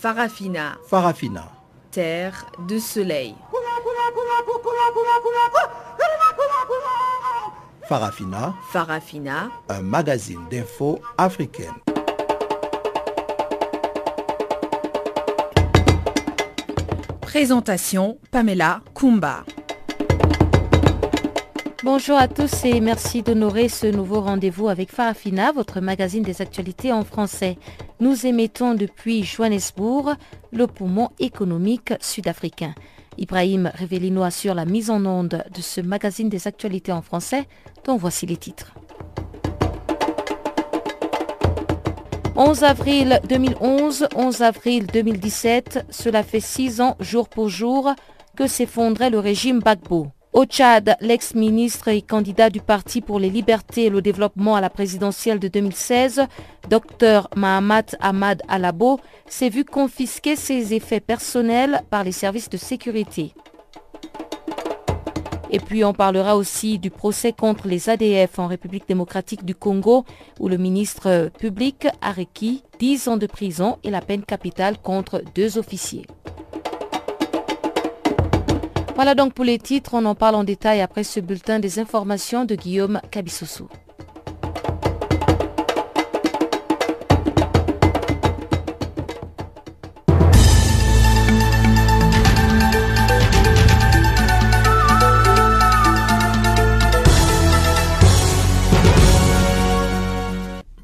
Farafina. Farafina. Terre de soleil. Farafina. Farafina. Un magazine d'infos africaine. Présentation Pamela Kumba. Bonjour à tous et merci d'honorer ce nouveau rendez-vous avec Farafina, votre magazine des actualités en français. Nous émettons depuis Johannesburg, le poumon économique sud-africain. Ibrahim Revelino assure la mise en onde de ce magazine des actualités en français, dont voici les titres. 11 avril 2011, 11 avril 2017, cela fait six ans jour pour jour que s'effondrait le régime Bagbo. Au Tchad, l'ex-ministre et candidat du Parti pour les libertés et le développement à la présidentielle de 2016, Dr Mahamat Ahmad Alabo, s'est vu confisquer ses effets personnels par les services de sécurité. Et puis on parlera aussi du procès contre les ADF en République démocratique du Congo, où le ministre public a requis 10 ans de prison et la peine capitale contre deux officiers. Voilà donc pour les titres, on en parle en détail après ce bulletin des informations de Guillaume Cabissoso.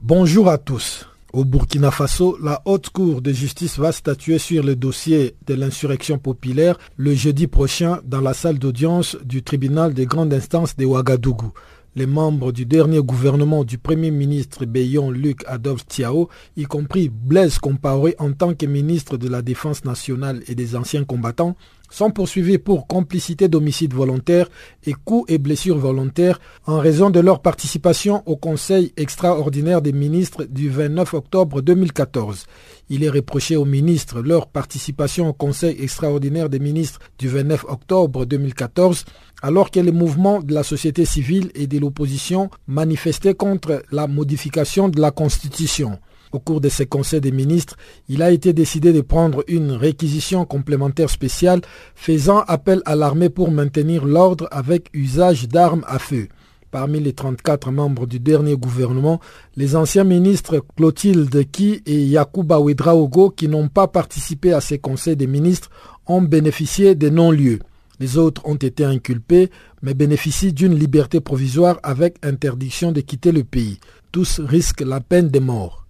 Bonjour à tous. Au Burkina Faso, la haute cour de justice va statuer sur le dossier de l'insurrection populaire le jeudi prochain dans la salle d'audience du tribunal de grande instance de Ouagadougou. Les membres du dernier gouvernement du Premier ministre Bayon Luc Adolphe Tiao, y compris Blaise Compaoré en tant que ministre de la Défense nationale et des anciens combattants, sont poursuivis pour complicité d'homicide volontaire et coups et blessures volontaires en raison de leur participation au Conseil extraordinaire des ministres du 29 octobre 2014. Il est reproché aux ministres leur participation au Conseil extraordinaire des ministres du 29 octobre 2014 alors que les mouvements de la société civile et de l'opposition manifestaient contre la modification de la Constitution. Au cours de ces conseils des ministres, il a été décidé de prendre une réquisition complémentaire spéciale faisant appel à l'armée pour maintenir l'ordre avec usage d'armes à feu. Parmi les 34 membres du dernier gouvernement, les anciens ministres Clotilde Ki et Yakuba Ouedraogo, qui n'ont pas participé à ces conseils des ministres, ont bénéficié des non-lieux. Les autres ont été inculpés, mais bénéficient d'une liberté provisoire avec interdiction de quitter le pays. Tous risquent la peine de mort.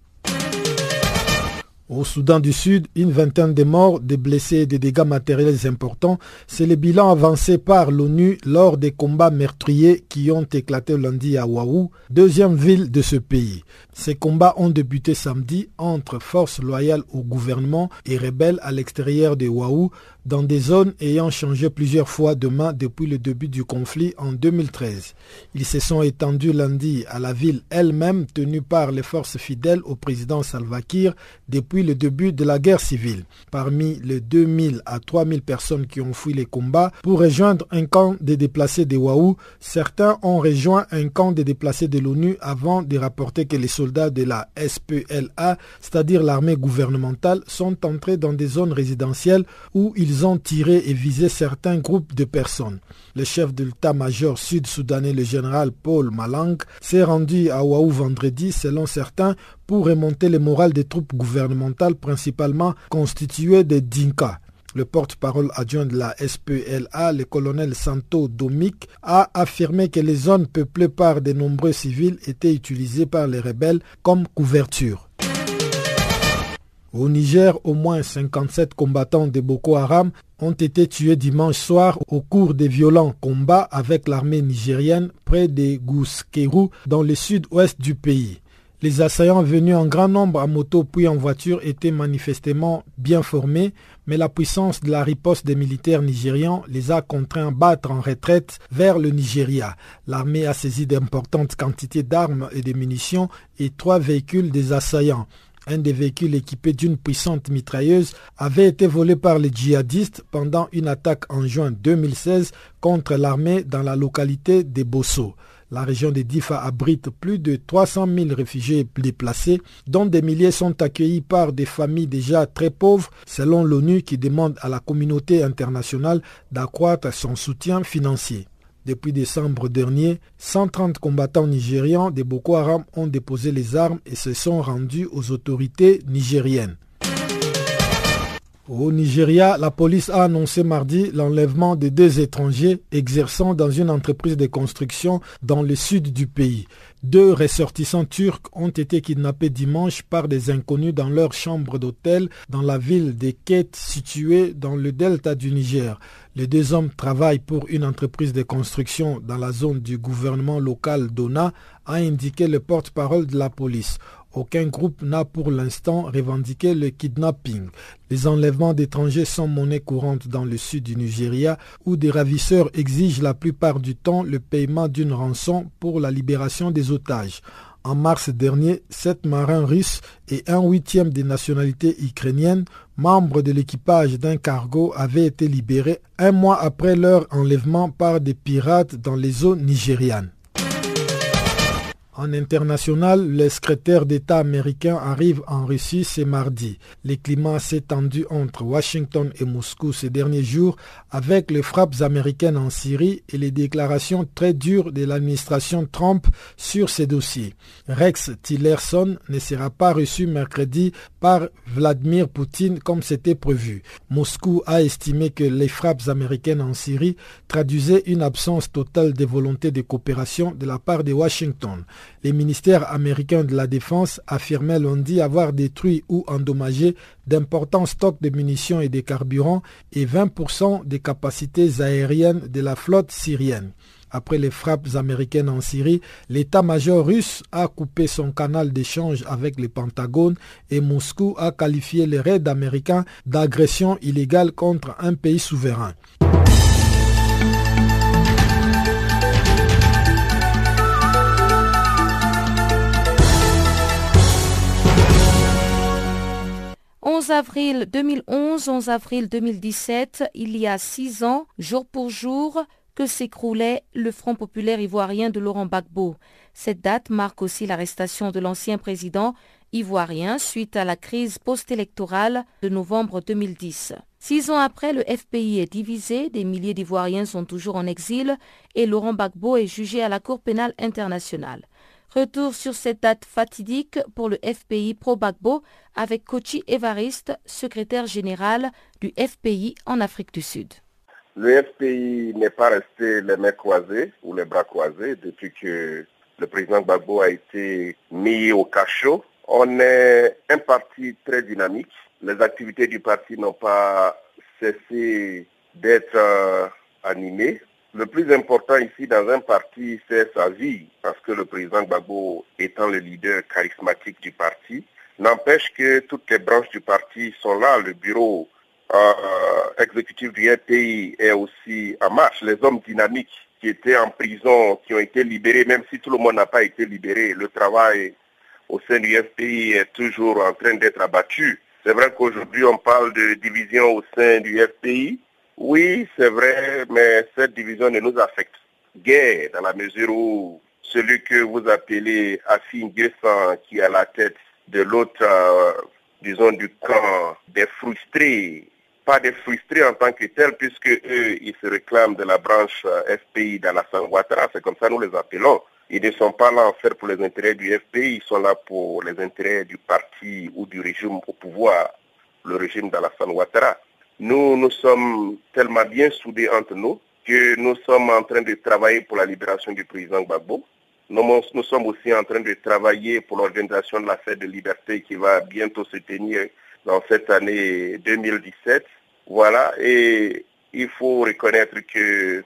Au Soudan du Sud, une vingtaine de morts, des blessés et des dégâts matériels importants, c'est le bilan avancé par l'ONU lors des combats meurtriers qui ont éclaté lundi à Waou, deuxième ville de ce pays. Ces combats ont débuté samedi entre forces loyales au gouvernement et rebelles à l'extérieur de Waou, dans des zones ayant changé plusieurs fois de main depuis le début du conflit en 2013. Ils se sont étendus lundi à la ville elle-même tenue par les forces fidèles au président Salva Kiir depuis le début de la guerre civile. Parmi les 2000 à 3000 personnes qui ont fui les combats pour rejoindre un camp des déplacés de Waou, certains ont rejoint un camp des déplacés de l'ONU avant de rapporter que les soldats de la SPLA, c'est-à-dire l'armée gouvernementale, sont entrés dans des zones résidentielles où ils ont tiré et visé certains groupes de personnes. Le chef de l'état-major sud-soudanais, le général Paul Malang, s'est rendu à Waou vendredi, selon certains, pour remonter le moral des troupes gouvernementales principalement constituées de Dinka. Le porte-parole adjoint de la SPLA, le colonel Santo Domik, a affirmé que les zones peuplées par de nombreux civils étaient utilisées par les rebelles comme couverture. Au Niger, au moins 57 combattants de Boko Haram ont été tués dimanche soir au cours des violents combats avec l'armée nigérienne près de Gouskerou dans le sud-ouest du pays. Les assaillants venus en grand nombre à moto puis en voiture étaient manifestement bien formés, mais la puissance de la riposte des militaires nigérians les a contraints à battre en retraite vers le Nigeria. L'armée a saisi d'importantes quantités d'armes et de munitions et trois véhicules des assaillants. Un des véhicules équipés d'une puissante mitrailleuse avait été volé par les djihadistes pendant une attaque en juin 2016 contre l'armée dans la localité de Bosso. La région de Difa abrite plus de 300 000 réfugiés déplacés, dont des milliers sont accueillis par des familles déjà très pauvres, selon l'ONU qui demande à la communauté internationale d'accroître son soutien financier. Depuis décembre dernier, 130 combattants nigérians de Boko Haram ont déposé les armes et se sont rendus aux autorités nigériennes. Au Nigeria, la police a annoncé mardi l'enlèvement de deux étrangers exerçant dans une entreprise de construction dans le sud du pays. Deux ressortissants turcs ont été kidnappés dimanche par des inconnus dans leur chambre d'hôtel dans la ville de Ket située dans le delta du Niger. Les deux hommes travaillent pour une entreprise de construction dans la zone du gouvernement local d'Ona, a indiqué le porte-parole de la police. Aucun groupe n'a pour l'instant revendiqué le kidnapping. Les enlèvements d'étrangers sont monnaie courante dans le sud du Nigeria où des ravisseurs exigent la plupart du temps le paiement d'une rançon pour la libération des otages. En mars dernier, sept marins russes et un huitième des nationalités ukrainiennes, membres de l'équipage d'un cargo, avaient été libérés un mois après leur enlèvement par des pirates dans les eaux nigérianes. En international, le secrétaire d'État américain arrive en Russie ce mardi. Le climat s'est tendu entre Washington et Moscou ces derniers jours avec les frappes américaines en Syrie et les déclarations très dures de l'administration Trump sur ces dossiers. Rex Tillerson ne sera pas reçu mercredi par Vladimir Poutine comme c'était prévu. Moscou a estimé que les frappes américaines en Syrie traduisaient une absence totale de volonté de coopération de la part de Washington. Les ministères américains de la Défense affirmaient lundi avoir détruit ou endommagé d'importants stocks de munitions et de carburants et 20% des capacités aériennes de la flotte syrienne. Après les frappes américaines en Syrie, l'état-major russe a coupé son canal d'échange avec le Pentagone et Moscou a qualifié les raids américains d'agression illégale contre un pays souverain. 11 avril 2011, 11 avril 2017, il y a six ans, jour pour jour, que s'écroulait le Front populaire ivoirien de Laurent Gbagbo. Cette date marque aussi l'arrestation de l'ancien président ivoirien suite à la crise post-électorale de novembre 2010. Six ans après, le FPI est divisé, des milliers d'Ivoiriens sont toujours en exil et Laurent Gbagbo est jugé à la Cour pénale internationale. Retour sur cette date fatidique pour le FPI Pro-Bagbo avec Kochi Evariste, secrétaire général du FPI en Afrique du Sud. Le FPI n'est pas resté les mains croisées ou les bras croisés depuis que le président Gbagbo a été mis au cachot. On est un parti très dynamique. Les activités du parti n'ont pas cessé d'être euh, animées. Le plus important ici dans un parti, c'est sa vie, parce que le président Gbagbo étant le leader charismatique du parti, n'empêche que toutes les branches du parti sont là. Le bureau euh, exécutif du pays est aussi en marche. Les hommes dynamiques qui étaient en prison, qui ont été libérés, même si tout le monde n'a pas été libéré, le travail au sein du FPI est toujours en train d'être abattu. C'est vrai qu'aujourd'hui on parle de division au sein du FPI, oui, c'est vrai, mais cette division ne nous affecte guère dans la mesure où celui que vous appelez Affine Guessan, qui est à la tête de l'autre, euh, disons, du camp des frustrés, pas des frustrés en tant que tels, puisque eux, ils se réclament de la branche euh, FPI dans la Ouattara, c'est comme ça nous les appelons. Ils ne sont pas là en fait pour les intérêts du FPI, ils sont là pour les intérêts du parti ou du régime au pouvoir, le régime d'Alassane Ouattara. Nous, nous sommes tellement bien soudés entre nous que nous sommes en train de travailler pour la libération du président Gbagbo. Nous, sommes aussi en train de travailler pour l'organisation de la fête de liberté qui va bientôt se tenir dans cette année 2017. Voilà, et il faut reconnaître que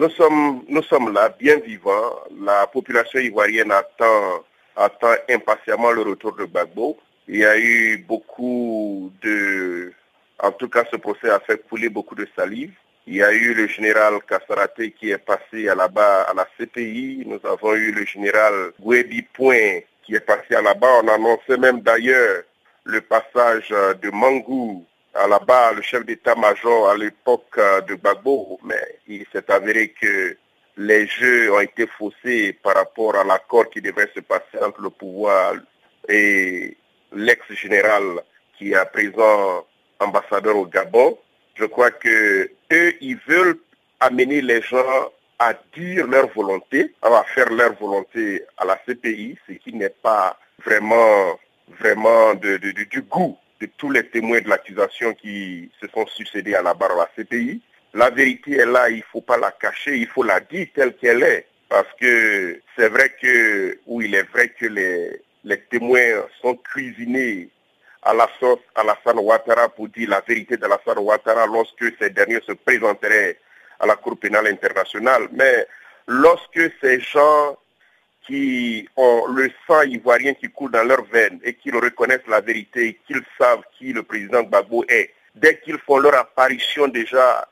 nous sommes, nous sommes là, bien vivants. La population ivoirienne attend, attend impatiemment le retour de Gbagbo. Il y a eu beaucoup de en tout cas, ce procès a fait couler beaucoup de salive. Il y a eu le général Kassarate qui est passé à là-bas à la CPI. Nous avons eu le général Gwebi Point qui est passé à là-bas. On annonçait même d'ailleurs le passage de Mangou à la bas le chef d'état-major à l'époque de Bagbo, mais il s'est avéré que les jeux ont été faussés par rapport à l'accord qui devait se passer entre le pouvoir et l'ex-général qui est à présent ambassadeur au Gabon. Je crois que eux, ils veulent amener les gens à dire leur volonté, à faire leur volonté à la CPI, ce qui n'est pas vraiment, vraiment du goût de tous les témoins de l'accusation qui se sont succédés à la barre de la CPI. La vérité est là, il ne faut pas la cacher, il faut la dire telle qu'elle est. Parce que c'est vrai que, ou il est vrai que les témoins sont cuisinés à la Alassane Ouattara pour dire la vérité d'Alassane Ouattara lorsque ces derniers se présenteraient à la Cour pénale internationale. Mais lorsque ces gens qui ont le sang ivoirien qui coule dans leurs veines et qu'ils reconnaissent la vérité qu'ils savent qui le président Gbagbo est, dès qu'ils font leur apparition déjà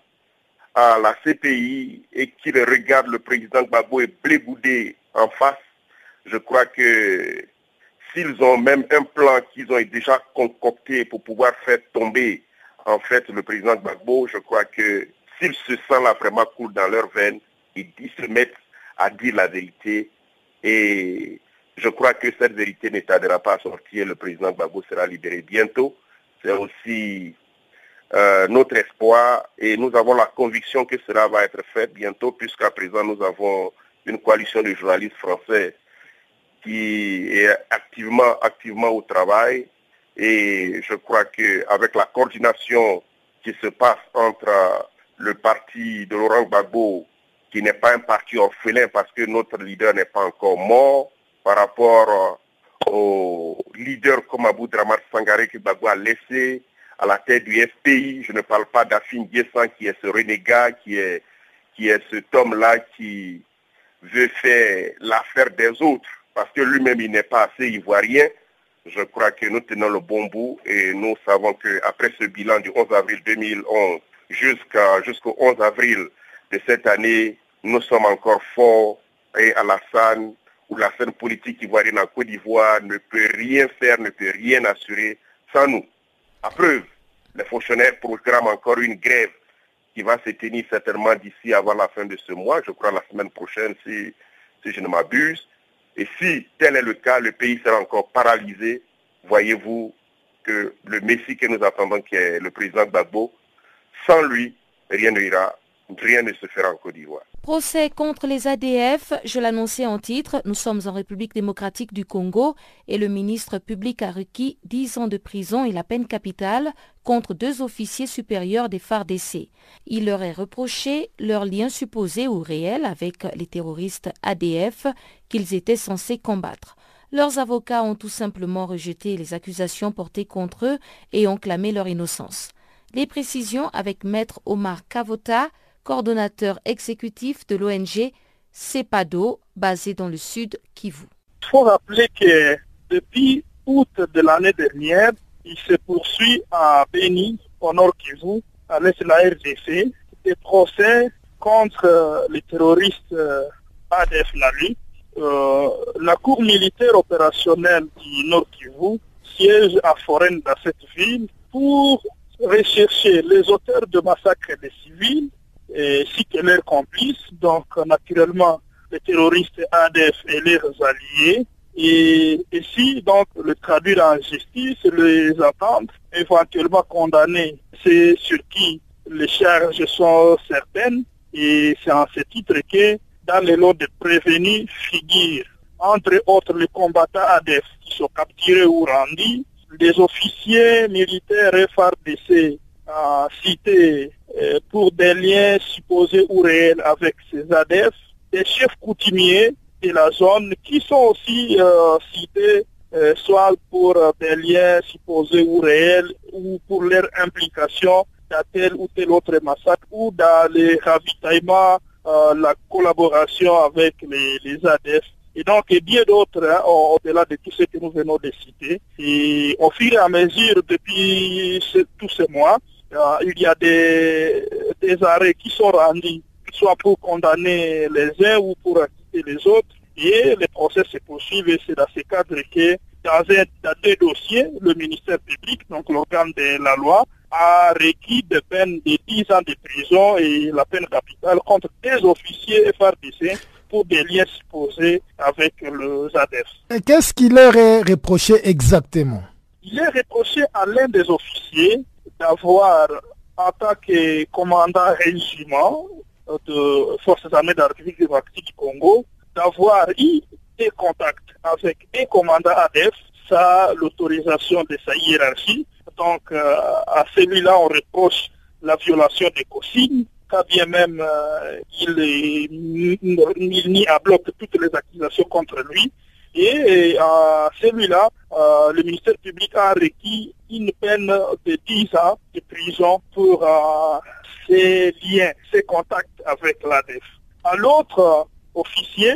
à la CPI et qu'ils regardent le président Gbagbo et bléboudé en face, je crois que s'ils ont même un plan qu'ils ont déjà concocté pour pouvoir faire tomber en fait le président Gbagbo, je crois que s'ils se sentent là vraiment cool dans leur veine, ils, se mettent à dire la vérité et je crois que cette vérité ne tardera pas à sortir. Le président Gbagbo sera libéré bientôt. C'est aussi euh, notre espoir et nous avons la conviction que cela va être fait bientôt puisqu'à présent nous avons une coalition de journalistes français qui est activement, activement au travail. Et je crois qu'avec la coordination qui se passe entre le parti de Laurent Gbagbo, qui n'est pas un parti orphelin parce que notre leader n'est pas encore mort, par rapport au leader comme Abou Dramar Sangaré que Gbagbo a laissé à la tête du FPI. Je ne parle pas d'Afin Guessan qui est ce renégat, qui est, qui est cet homme-là qui veut faire l'affaire des autres parce que lui-même, il n'est pas assez ivoirien. Je crois que nous tenons le bon bout et nous savons qu'après ce bilan du 11 avril 2011 jusqu'au 11 avril de cette année, nous sommes encore forts et Alassane ou la scène politique ivoirienne en Côte d'Ivoire ne peut rien faire, ne peut rien assurer sans nous. À preuve, les fonctionnaires programment encore une grève qui va se tenir certainement d'ici avant la fin de ce mois, je crois la semaine prochaine si, si je ne m'abuse. Et si tel est le cas, le pays sera encore paralysé. Voyez-vous que le Messie que nous attendons, qui est le président Gbagbo, sans lui, rien ne ira, rien ne se fera en Côte d'Ivoire. Procès contre les ADF, je l'annonçais en titre, nous sommes en République démocratique du Congo et le ministre public a requis 10 ans de prison et la peine capitale contre deux officiers supérieurs des FARDC. Il leur est reproché leur lien supposé ou réel avec les terroristes ADF qu'ils étaient censés combattre. Leurs avocats ont tout simplement rejeté les accusations portées contre eux et ont clamé leur innocence. Les précisions avec maître Omar Kavota, coordonnateur exécutif de l'ONG CEPADO, basé dans le sud Kivu. Il faut rappeler que depuis août de l'année dernière, il se poursuit à Beni, au nord Kivu, à l'est de la RDC, des procès contre les terroristes euh, ADF Nalu. Euh, la Cour militaire opérationnelle du Nord Kivu siège à Foren dans cette ville pour rechercher les auteurs de massacres des civils ainsi que leurs complices, donc naturellement les terroristes ADF et leurs alliés, et ici donc le traduire en justice, les attendre, éventuellement condamner ceux sur qui les charges sont certaines, et c'est en ce titre que dans les lots de prévenus figurent entre autres les combattants ADF qui sont capturés ou rendus, des officiers militaires FRDC à citer euh, pour des liens supposés ou réels avec ces ADF, des chefs coutumiers de la zone qui sont aussi euh, cités euh, soit pour des liens supposés ou réels ou pour leur implication dans tel ou tel autre massacre ou dans les ravitaillements, la collaboration avec les, les et donc et bien d'autres hein, au-delà de tout ce que nous venons de citer. Et au fur et à mesure, depuis tous ces mois, il y a des, des arrêts qui sont rendus, soit pour condamner les uns ou pour acquitter les autres. Et les procès se poursuivent et c'est dans ce cadre que dans, un, dans deux dossiers, le ministère public, donc l'organe de la loi, a requis de peine de 10 ans de prison et la peine capitale contre des officiers FRDC pour des liens supposés avec le ZADEF. Qu'est-ce qui leur est reproché exactement? Il est reproché à l'un des officiers d'avoir, en tant que commandant régiment de Forces armées de la République démocratique du Congo, d'avoir eu des contacts avec un commandant ADF sans l'autorisation de sa hiérarchie. Donc, euh, à celui-là, on reproche la violation des consignes, quand bien même euh, il, il nie à bloc toutes les accusations contre lui. Et à celui-là, euh, le ministère public a requis une peine de 10 ans de prison pour ses liens, ses contacts avec l'ADF. À l'autre officier,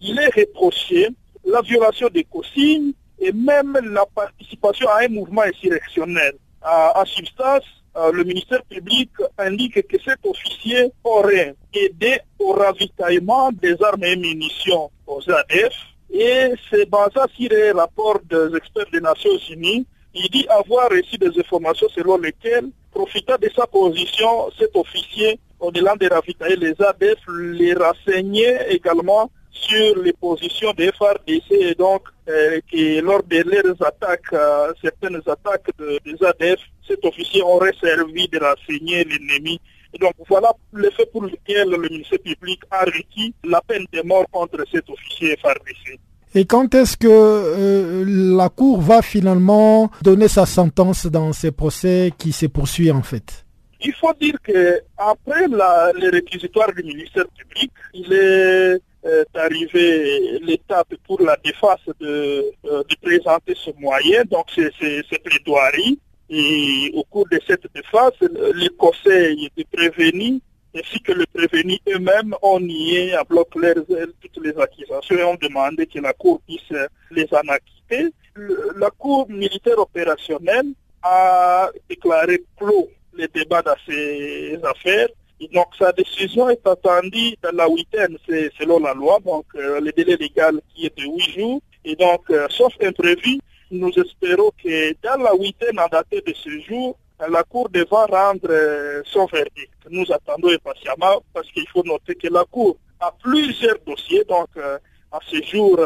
il est reproché la violation des consignes et même la participation à un mouvement insurrectionnel. en substance, euh, le ministère public indique que cet officier aurait aidé au ravitaillement des armes et munitions aux ADF et c'est basé sur les rapports des experts des Nations Unies. Il dit avoir reçu des informations selon lesquelles, profitant de sa position, cet officier, au-delà de ravitailler les ADF, les renseignait également sur les positions des FARDC et donc euh, que lors de leurs attaques, euh, certaines attaques des ADF, cet officier aurait servi de renseigner l'ennemi. Et donc voilà le fait pour lequel le ministère public a requis la peine de mort contre cet officier FARDC. Et quand est-ce que euh, la Cour va finalement donner sa sentence dans ces procès qui se poursuivent en fait? Il faut dire que après les réquisitoires du ministère public, il est est arrivé l'étape pour la défense de, euh, de présenter ce moyen, donc c'est plaidoiries. Et au cours de cette défense, les conseils de prévenus ainsi que les prévenus eux-mêmes ont nié à bloc toutes les accusations et ont demandé que la Cour puisse les en acquitter. La Cour militaire opérationnelle a déclaré clos les débats dans ces affaires donc sa décision est attendue dans la huitaine, c'est selon la loi, donc euh, le délai légal qui est de huit jours. Et donc, euh, sauf imprévu, nous espérons que dans la huitaine en date de ce jour, la Cour devra rendre euh, son verdict. Nous attendons impatiemment parce qu'il faut noter que la Cour a plusieurs dossiers, donc à ce jour,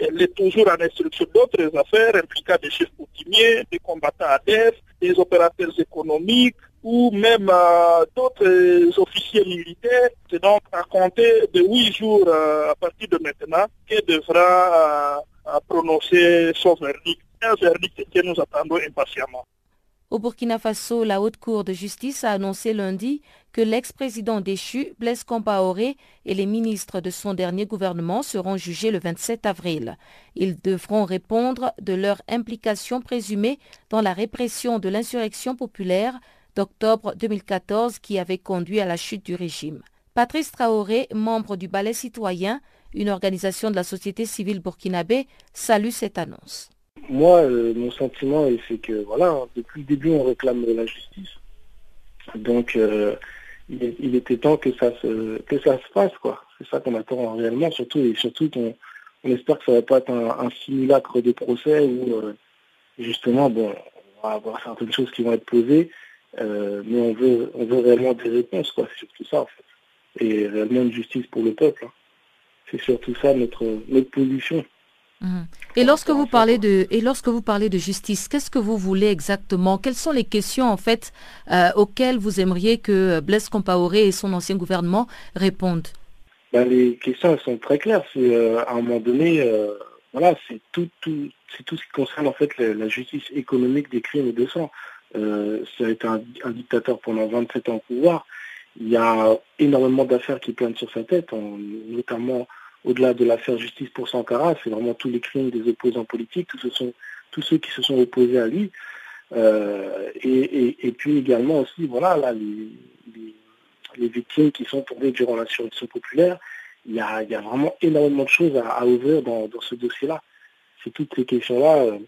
elle est toujours en instruction d'autres affaires impliquant des chefs coutumiers, des combattants ADF, des opérateurs économiques, ou même euh, d'autres officiers militaires. C'est donc à compter de huit jours euh, à partir de maintenant qu'elle devra euh, prononcer son verdict, un verdict que nous attendons impatiemment. Au Burkina Faso, la Haute Cour de justice a annoncé lundi que l'ex-président déchu, Blaise Compaoré, et les ministres de son dernier gouvernement seront jugés le 27 avril. Ils devront répondre de leur implication présumée dans la répression de l'insurrection populaire d'octobre 2014 qui avait conduit à la chute du régime. Patrice Traoré, membre du Ballet citoyen, une organisation de la société civile burkinabé, salue cette annonce. Moi, euh, mon sentiment, c'est que voilà, depuis le début, on réclame la justice. Donc, euh, il, était temps que ça se, que ça se passe, quoi. C'est ça qu'on attend réellement, surtout et surtout qu'on on espère que ça va pas être un, simulacre de procès où euh, justement, bon, on va avoir certaines choses qui vont être posées mais on veut, on veut réellement des réponses, quoi. C'est surtout ça, en fait. Et réellement une justice pour le peuple. Hein. C'est surtout ça notre, notre position. Mhm. Et lorsque vous parlez de et lorsque vous parlez de justice, qu'est-ce que vous voulez exactement? Quelles sont les questions en fait euh, auxquelles vous aimeriez que Blaise Compaoré et son ancien gouvernement répondent? Ben, les questions sont très claires. Euh, à un moment donné, voilà, c'est tout, tout, c'est tout ce qui concerne en fait la, justice économique des crimes et de sang. Euh, ça a été un, dictateur pendant 27 ans au pouvoir. Il y a énormément d'affaires qui planent sur sa tête, notamment au-delà de l'affaire justice pour Sankara, c'est vraiment tous les crimes des opposants politiques, tous, ceux qui se sont opposés à lui. Euh, et, puis également aussi, voilà, là, les, victimes qui sont tombées durant l'insurrection populaire, il y, a, vraiment énormément de choses à, ouvrir dans, ce dossier-là. C'est toutes ces questions-là euh,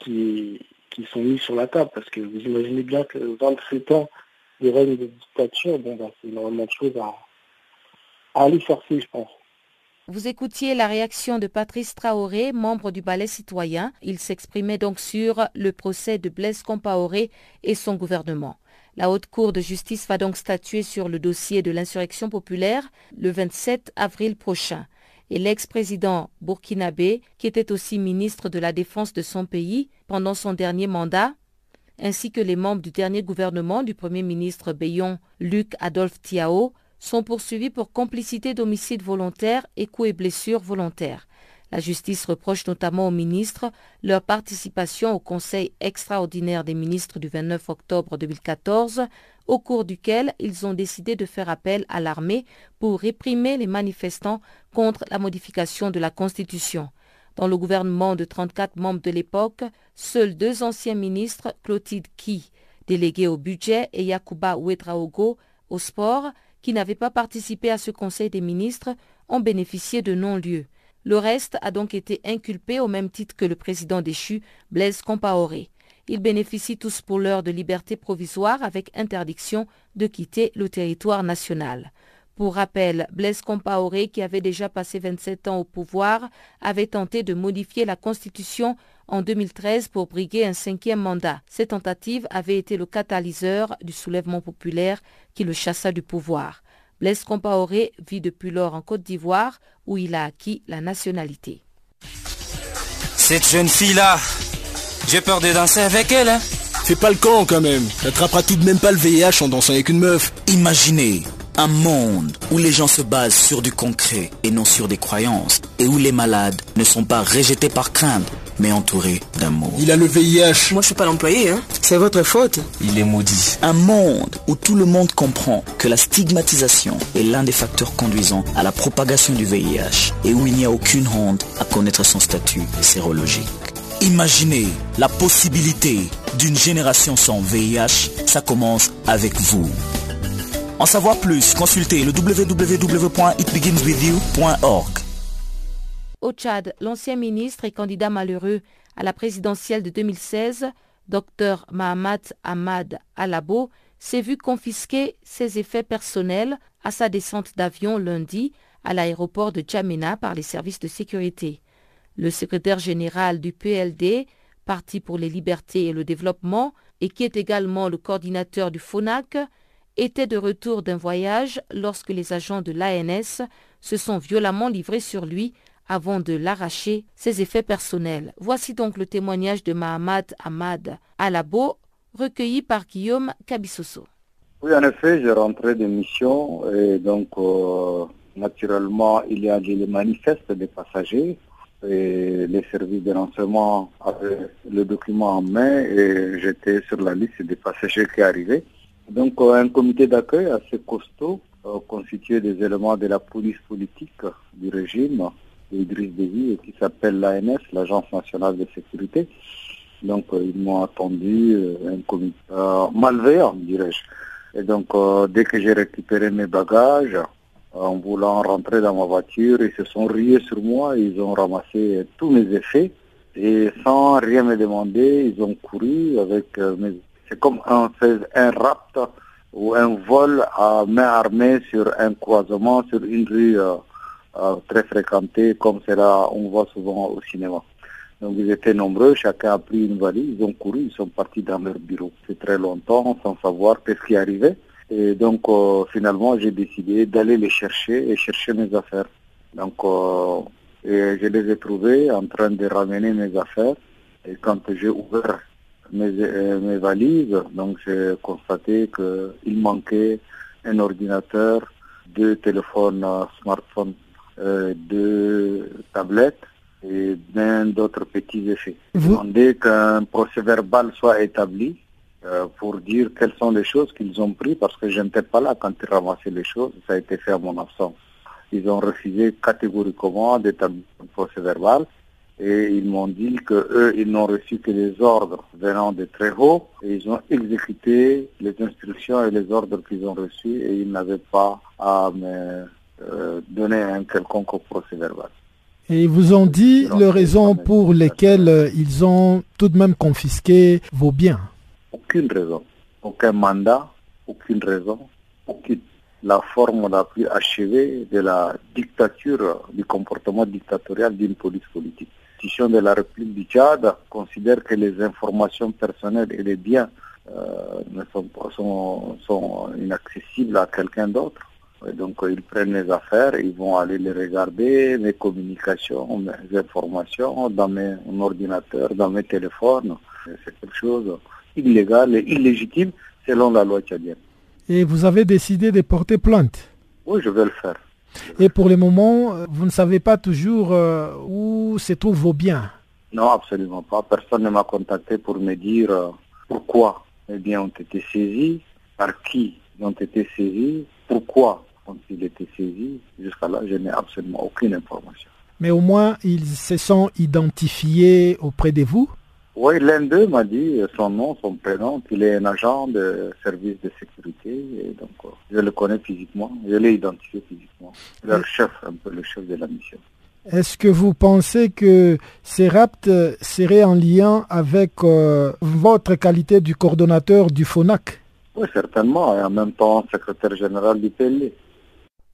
qui, sont mis sur la table, parce que vous imaginez bien que 27 ans de règne de dictature, bon, bah, c'est énormément de choses à, aller chercher, je pense. Vous écoutiez la réaction de Patrice Traoré, membre du ballet citoyen. Il s'exprimait donc sur le procès de Blaise Compaoré et son gouvernement. La Haute Cour de justice va donc statuer sur le dossier de l'insurrection populaire le 27 avril prochain. Et l'ex-président burkinabé, qui était aussi ministre de la Défense de son pays pendant son dernier mandat, ainsi que les membres du dernier gouvernement du Premier ministre Bayon Luc Adolphe Tiao, sont poursuivis pour complicité d'homicide volontaire et coups et blessures volontaires. La justice reproche notamment aux ministres leur participation au Conseil extraordinaire des ministres du 29 octobre 2014, au cours duquel ils ont décidé de faire appel à l'armée pour réprimer les manifestants contre la modification de la Constitution. Dans le gouvernement de 34 membres de l'époque, seuls deux anciens ministres, Clotilde Ki, délégué au budget, et Yakuba Ouedraogo, au sport, qui n'avaient pas participé à ce Conseil des ministres, ont bénéficié de non-lieu. Le reste a donc été inculpé au même titre que le président déchu, Blaise Compaoré. Ils bénéficient tous pour l'heure de liberté provisoire avec interdiction de quitter le territoire national. Pour rappel, Blaise Compaoré, qui avait déjà passé 27 ans au pouvoir, avait tenté de modifier la Constitution en 2013 pour briguer un cinquième mandat. Cette tentative avait été le catalyseur du soulèvement populaire qui le chassa du pouvoir. Blaise Compaoré vit depuis lors en Côte d'Ivoire où il a acquis la nationalité. Cette jeune fille-là, j'ai peur de danser avec elle. Hein. Fais pas le camp quand même. T'attraperas tout de même pas le VIH en dansant avec une meuf. Imaginez un monde où les gens se basent sur du concret et non sur des croyances et où les malades ne sont pas rejetés par crainte mais entourés d'amour. Il a le VIH. Moi je suis pas l'employé, hein. C'est votre faute. Il est maudit. Un monde où tout le monde comprend que la stigmatisation est l'un des facteurs conduisant à la propagation du VIH et où il n'y a aucune honte à connaître son statut sérologique. Imaginez la possibilité d'une génération sans VIH, ça commence avec vous. En savoir plus, consultez le www.itbeginswithyou.org. Au Tchad, l'ancien ministre et candidat malheureux à la présidentielle de 2016, Dr Mahamat Ahmad Alabo, s'est vu confisquer ses effets personnels à sa descente d'avion lundi à l'aéroport de Djamena par les services de sécurité. Le secrétaire général du PLD, Parti pour les libertés et le développement, et qui est également le coordinateur du FONAC, était de retour d'un voyage lorsque les agents de l'ANS se sont violemment livrés sur lui avant de l'arracher ses effets personnels. Voici donc le témoignage de Mahamad Ahmad Alabo, recueilli par Guillaume Kabissoso. Oui, en effet, j'ai rentré de mission et donc euh, naturellement il y a des manifestes des passagers et les services de renseignement avaient le document en main et j'étais sur la liste des passagers qui arrivaient. Donc euh, un comité d'accueil assez costaud, euh, constitué des éléments de la police politique du régime, Idriss Déby, qui s'appelle l'ANS, l'Agence nationale de sécurité. Donc euh, ils m'ont attendu, un comité malveillant, dirais-je. Et donc dès que j'ai récupéré mes bagages, en voulant rentrer dans ma voiture, ils se sont riés sur moi, ils ont ramassé tous mes effets et sans rien me demander, ils ont couru avec mes c'est comme un, un rapt ou un vol à main armée sur un croisement, sur une rue euh, euh, très fréquentée, comme c'est là, on voit souvent au cinéma. Donc ils étaient nombreux, chacun a pris une valise, ils ont couru, ils sont partis dans leur bureau. C'est très longtemps, sans savoir qu'est-ce qui arrivait. Et donc euh, finalement, j'ai décidé d'aller les chercher et chercher mes affaires. Donc et je les ai trouvés en train de ramener mes affaires. Et quand j'ai ouvert mes, mes valises, donc j'ai constaté qu'il manquait un ordinateur, deux téléphones smartphones, euh, deux tablettes et bien d'autres petits effets. J'ai demandé qu'un procès verbal soit établi euh, pour dire quelles sont les choses qu'ils ont pris parce que je n'étais pas là quand ils ramassaient les choses, ça a été fait à mon absence. Ils ont refusé catégoriquement d'établir un procès verbal et ils m'ont dit que eux ils n'ont reçu que les ordres venant de très haut et ils ont exécuté les instructions et les ordres qu'ils ont reçus et ils n'avaient pas à me euh, donner un quelconque procès verbal. Et ils vous ont dit les raisons pour lesquelles euh, ils ont tout de même confisqué vos biens Aucune raison, aucun mandat, aucune raison, aucune. la forme la plus achevée de la dictature, du comportement dictatorial d'une police politique. L'institution de la République du Tchad considère que les informations personnelles et les biens euh, ne sont, sont, sont inaccessibles à quelqu'un d'autre. Donc ils prennent les affaires, ils vont aller les regarder, mes communications, mes informations dans mes, mon ordinateur, dans mes téléphones. C'est quelque chose illégal et illégitime selon la loi tchadienne. Et vous avez décidé de porter plainte? Oui, je vais le faire. Et pour le moment, vous ne savez pas toujours euh, où se trouvent vos biens Non, absolument pas. Personne ne m'a contacté pour me dire euh, pourquoi mes biens ont été saisis, par qui ils ont été saisis, pourquoi ont-ils été saisis. Jusqu'à là, je n'ai absolument aucune information. Mais au moins, ils se sont identifiés auprès de vous oui, l'un d'eux m'a dit son nom, son prénom, qu'il est un agent de service de sécurité. Et donc, je le connais physiquement, je l'ai identifié physiquement. Le chef, un peu le chef de la mission. Est-ce que vous pensez que ces rapts seraient en lien avec euh, votre qualité du coordonnateur du FONAC? Oui, certainement, et en même temps secrétaire général du PLE.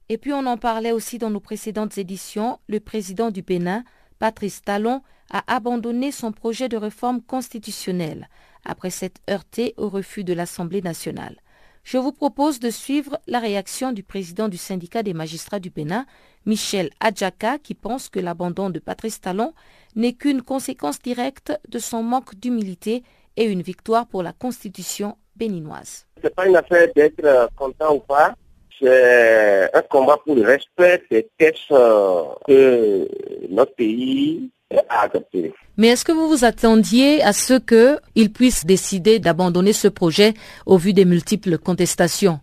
Et puis on en parlait aussi dans nos précédentes éditions, le président du Bénin, Patrice Talon, a abandonné son projet de réforme constitutionnelle après s'être heurté au refus de l'Assemblée nationale. Je vous propose de suivre la réaction du président du syndicat des magistrats du Bénin, Michel Adjaka, qui pense que l'abandon de Patrice Talon n'est qu'une conséquence directe de son manque d'humilité et une victoire pour la constitution béninoise. Ce n'est pas une affaire d'être content ou pas, c'est un combat pour le respect des textes que notre pays a adoptés. Mais est-ce que vous vous attendiez à ce qu'il puisse décider d'abandonner ce projet au vu des multiples contestations?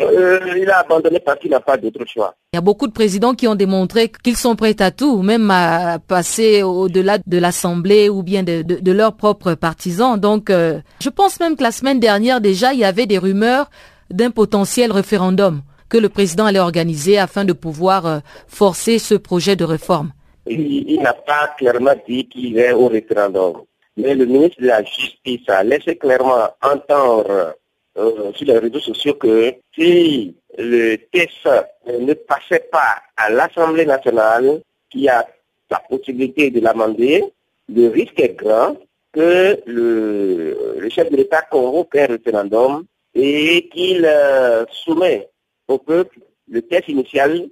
Euh, il a abandonné parce qu'il n'a pas d'autre choix. Il y a beaucoup de présidents qui ont démontré qu'ils sont prêts à tout, même à passer au-delà de l'Assemblée ou bien de, de, de, leurs propres partisans. Donc, euh, je pense même que la semaine dernière déjà, il y avait des rumeurs d'un potentiel référendum que le président allait organiser afin de pouvoir euh, forcer ce projet de réforme. Il, n'a pas clairement dit qu'il est au référendum. Mais le ministre de la Justice a laissé clairement entendre euh, sur les réseaux sociaux que si le texte ne passait pas à l'Assemblée nationale, qui a la possibilité de l'amender, le risque est grand que le, le chef de l'État convoque un référendum et qu'il euh, soumet au peuple le texte initial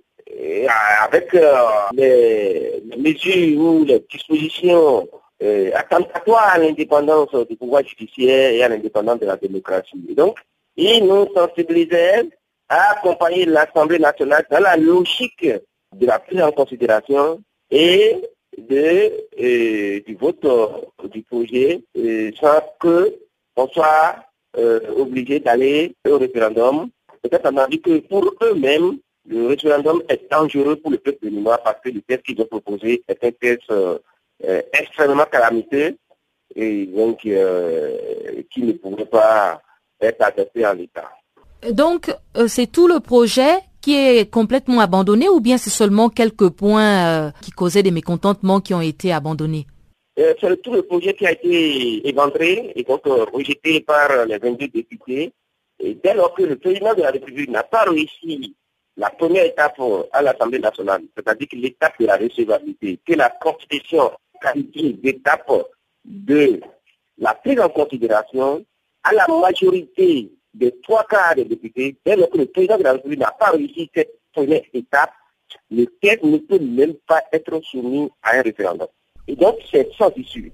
avec euh, les, mesures ou les dispositions euh, attentatoires à l'indépendance du pouvoir judiciaire et à l'indépendance de la démocratie. Et donc, il nous sensibilisait à accompagner l'Assemblée nationale dans la logique de la prise en considération et de, du vote du projet sans que on soit obligé d'aller au référendum peut-être on a dit que pour eux-mêmes, le référendum est dangereux pour le peuple béninois parce que le texte qu'ils ont proposé est un texte euh, extrêmement calamiteux et donc euh, qui ne pourrait pas être adopté en l'état. Donc, euh, c'est tout le projet qui est complètement abandonné ou bien c'est seulement quelques points qui causaient des mécontentements qui ont été abandonnés? C'est tout le projet qui a été éventré et donc rejeté par les 22 députés. Et dès lors que le président de la République n'a pas réussi la première étape à l'Assemblée nationale, c'est-à-dire l'étape de la recevabilité, que la Constitution qualifie d'étape de la prise en considération à la majorité des trois quarts des députés, dès lors que le président de la République n'a pas réussi cette première étape, le texte ne peut même pas être soumis à un référendum. Et donc, c'est sans issue.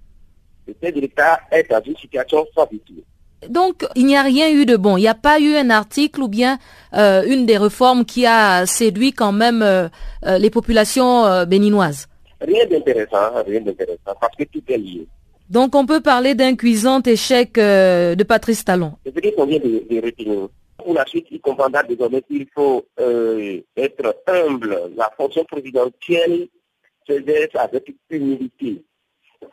Le chef de l'État est dans une situation sans issue. Donc, il n'y a rien eu de bon. Il n'y a pas eu un article ou bien euh, une des réformes qui a séduit quand même euh, euh, les populations euh, béninoises. Rien d'intéressant, rien d'intéressant, parce que tout est lié. Donc, on peut parler d'un cuisant échec de Patrice Talon. C'est ce qu'on vient de, de retenir. Pour la suite, il comprendra désormais qu'il faut être humble. La fonction présidentielle s'exerce avec humilité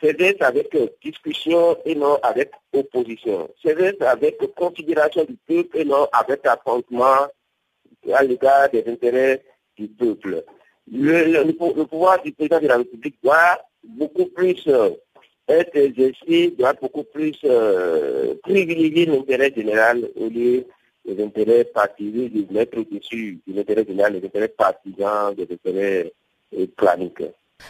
c'est avec discussion et non avec opposition. C'est avec considération du peuple et non avec affrontement à l'égard des intérêts du peuple. Le, pouvoir du président de la République doit beaucoup plus euh, être exercé, doit beaucoup plus euh, privilégier l'intérêt général au lieu les intérêts partisans, de mettre au-dessus de l'intérêt général, les intérêts partisans, des intérêts euh, planiques.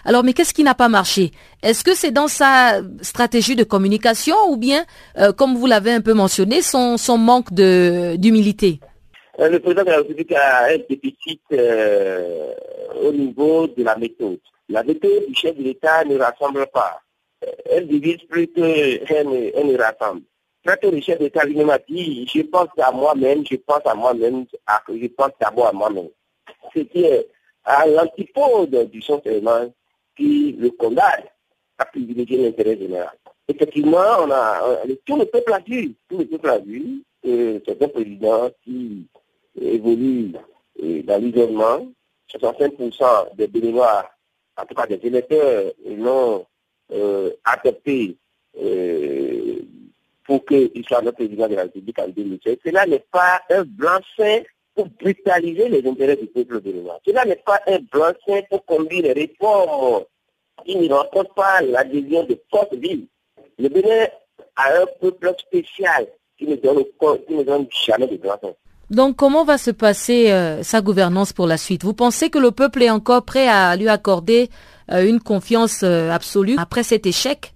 Alors, mais qu'est-ce qui n'a pas marché? Est-ce que c'est dans sa stratégie de communication ou bien, euh, comme vous l'avez un peu mentionné, son, manque d'humilité? Euh, Le président de la République a un déficit euh, au niveau de la méthode. La méthode du chef de l'État ne rassemble pas. Elle divise plus qu'elle ne rassemble. Quand le chef d'État lui m'a dit, je pense à moi-même, je pense à moi-même, je pense d'abord à moi-même. C'était à l'antipode du sentiment qui le condamne à privilégier l'intérêt général. Effectivement, on a, tout le peuple a vu, tout le peuple a vu que c'est un président qui évolue euh, dans l'isolement. 65% des Béninois, en tout cas des électeurs, l'ont euh, accepté euh, pour qu'il soit le président de la République en 2016. Cela n'est pas un blanc-seing pour brutaliser les intérêts du peuple béninois. Cela n'est pas un blanc-seing pour conduire les réformes qui ne rencontrent pas l'adhésion de force vive. Le Bénin a un peuple spécial qui ne donne, qui ne donne jamais de blanc-seing. Donc, comment va se passer euh, sa gouvernance pour la suite? Vous pensez que le peuple est encore prêt à lui accorder euh, une confiance euh, absolue après cet échec?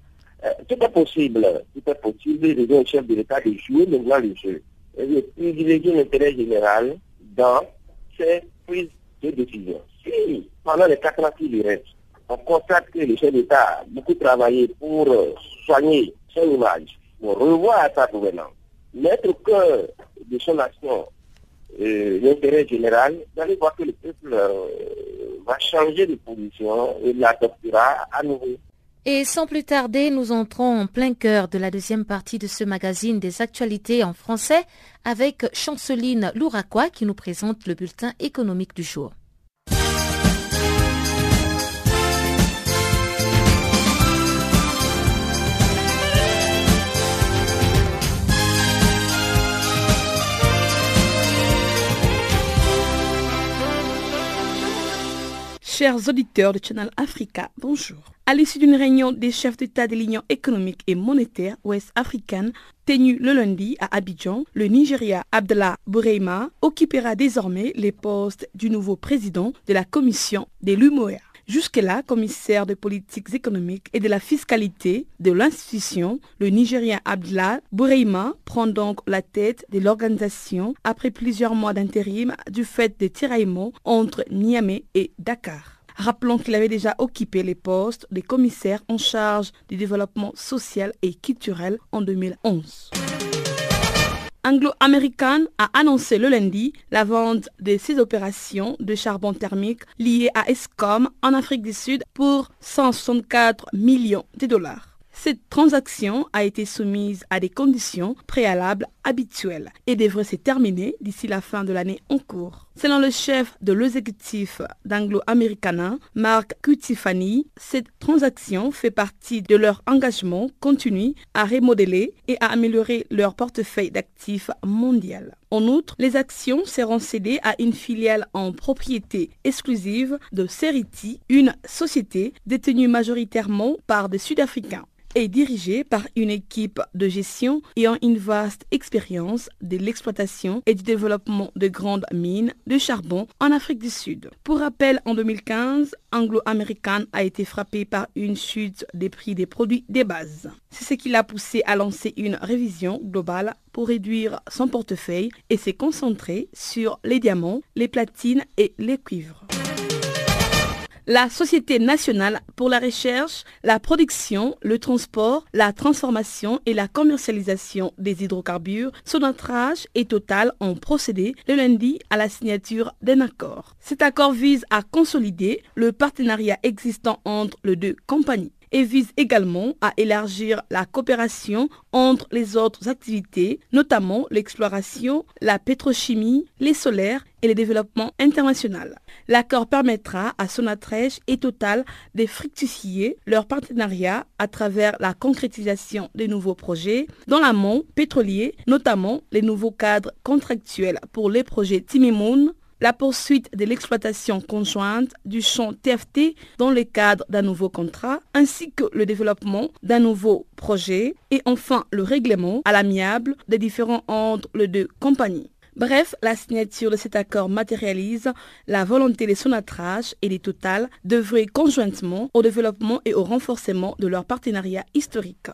Tout est possible. Tout est possible. Il un chef de l'État de jouer maintenant le jeu. Il privilégier l'intérêt général dans ces prises de décision. Si, pendant les quatre ans qui lui restent, on constate que le chef d'État a beaucoup travaillé pour euh, soigner son image, pour revoir sa gouvernance, mettre au cœur de son action euh, l'intérêt général, vous allez voir que le peuple euh, va changer de position et l'adoptera à nouveau. Et sans plus tarder, nous entrons en plein cœur de la deuxième partie de ce magazine des actualités en français avec Chanceline Louraquois qui nous présente le bulletin économique du jour. Chers auditeurs de Channel Africa, bonjour. À l'issue d'une réunion des chefs d'État de l'Union économique et monétaire ouest-africaine tenue le lundi à Abidjan, le Nigeria Abdallah Boureima occupera désormais les postes du nouveau président de la commission des l'UMOA. Jusque-là, commissaire de politiques économiques et de la fiscalité de l'institution, le Nigérien Abdallah Boureima prend donc la tête de l'organisation après plusieurs mois d'intérim du fait des tiraillements entre Niamey et Dakar. Rappelons qu'il avait déjà occupé les postes de commissaire en charge du développement social et culturel en 2011. Anglo-American a annoncé le lundi la vente de ses opérations de charbon thermique liées à ESCOM en Afrique du Sud pour 164 millions de dollars. Cette transaction a été soumise à des conditions préalables habituelles et devrait se terminer d'ici la fin de l'année en cours. Selon le chef de l'exécutif d'Anglo-Americana, Mark Cutifani, cette transaction fait partie de leur engagement continu à remodeler et à améliorer leur portefeuille d'actifs mondial. En outre, les actions seront cédées à une filiale en propriété exclusive de Ceriti, une société détenue majoritairement par des Sud-Africains est dirigé par une équipe de gestion ayant une vaste expérience de l'exploitation et du développement de grandes mines de charbon en Afrique du Sud. Pour rappel, en 2015, Anglo-American a été frappé par une chute des prix des produits des bases. C'est ce qui l'a poussé à lancer une révision globale pour réduire son portefeuille et se concentrer sur les diamants, les platines et les cuivres la Société nationale pour la recherche, la production, le transport, la transformation et la commercialisation des hydrocarbures, Sonatrach et Total ont procédé le lundi à la signature d'un accord. Cet accord vise à consolider le partenariat existant entre les deux compagnies et vise également à élargir la coopération entre les autres activités, notamment l'exploration, la pétrochimie, les solaires et le développement international. L'accord permettra à Sonatrach et Total de fructifier leur partenariat à travers la concrétisation des nouveaux projets dans l'amont pétrolier, notamment les nouveaux cadres contractuels pour les projets Timimoun, la poursuite de l'exploitation conjointe du champ TFT dans le cadre d'un nouveau contrat, ainsi que le développement d'un nouveau projet, et enfin le règlement à l'amiable des différents entre les deux compagnies. Bref, la signature de cet accord matérialise la volonté des Sonatrach et des Total d'œuvrer conjointement au développement et au renforcement de leur partenariat historique.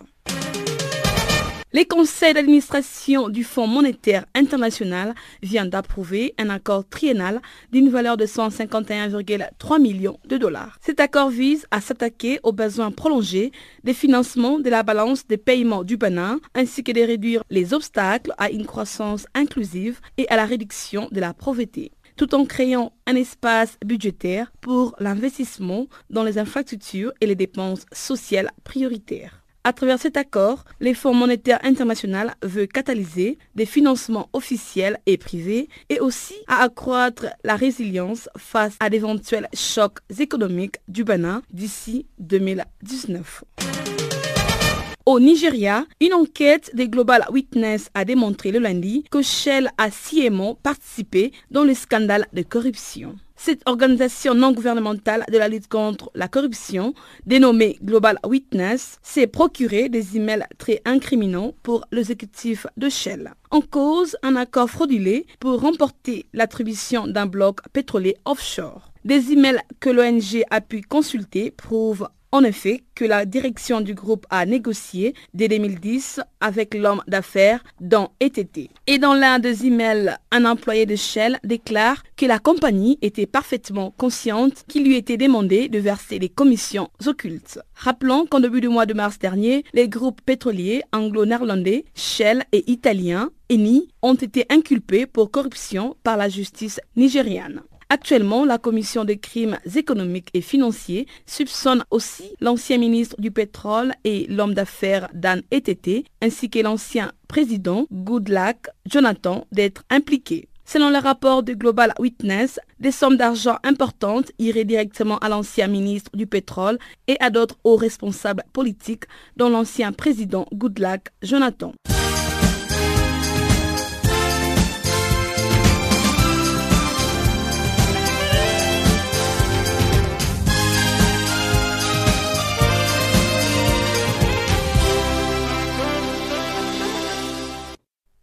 Les conseils d'administration du Fonds monétaire international viennent d'approuver un accord triennal d'une valeur de 151,3 millions de dollars. Cet accord vise à s'attaquer aux besoins prolongés des financements de la balance des paiements du Bénin ainsi que de réduire les obstacles à une croissance inclusive et à la réduction de la pauvreté tout en créant un espace budgétaire pour l'investissement dans les infrastructures et les dépenses sociales prioritaires. À travers cet accord, les Fonds monétaires international veut catalyser des financements officiels et privés et aussi à accroître la résilience face à d'éventuels chocs économiques du Bénin d'ici 2019. Au Nigeria, une enquête des Global Witness a démontré le lundi que Shell a sciemment participé dans le scandale de corruption. Cette organisation non gouvernementale de la lutte contre la corruption, dénommée Global Witness, s'est procuré des emails très incriminants pour l'exécutif de Shell. En cause, un accord fraudulé pour remporter l'attribution d'un bloc pétrolier offshore. Des emails que l'ONG a pu consulter prouvent en effet que la direction du groupe a négocié dès 2010 avec l'homme d'affaires dans ETT. Et dans l'un des emails, un employé de Shell déclare que la compagnie était parfaitement consciente qu'il lui était demandé de verser des commissions occultes. Rappelons qu'en début du mois de mars dernier, les groupes pétroliers anglo-néerlandais, Shell et italiens, Eni, ont été inculpés pour corruption par la justice nigériane. Actuellement, la commission des crimes économiques et financiers soupçonne aussi l'ancien ministre du pétrole et l'homme d'affaires Dan Etete, ainsi que l'ancien président Goodluck Jonathan d'être impliqués. Selon le rapport de Global Witness, des sommes d'argent importantes iraient directement à l'ancien ministre du pétrole et à d'autres hauts responsables politiques, dont l'ancien président Goodluck Jonathan.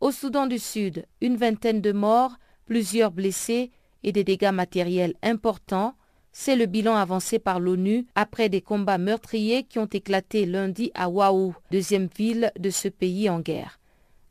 Au Soudan du Sud, une vingtaine de morts, plusieurs blessés et des dégâts matériels importants, c'est le bilan avancé par l'ONU après des combats meurtriers qui ont éclaté lundi à Waou, deuxième ville de ce pays en guerre.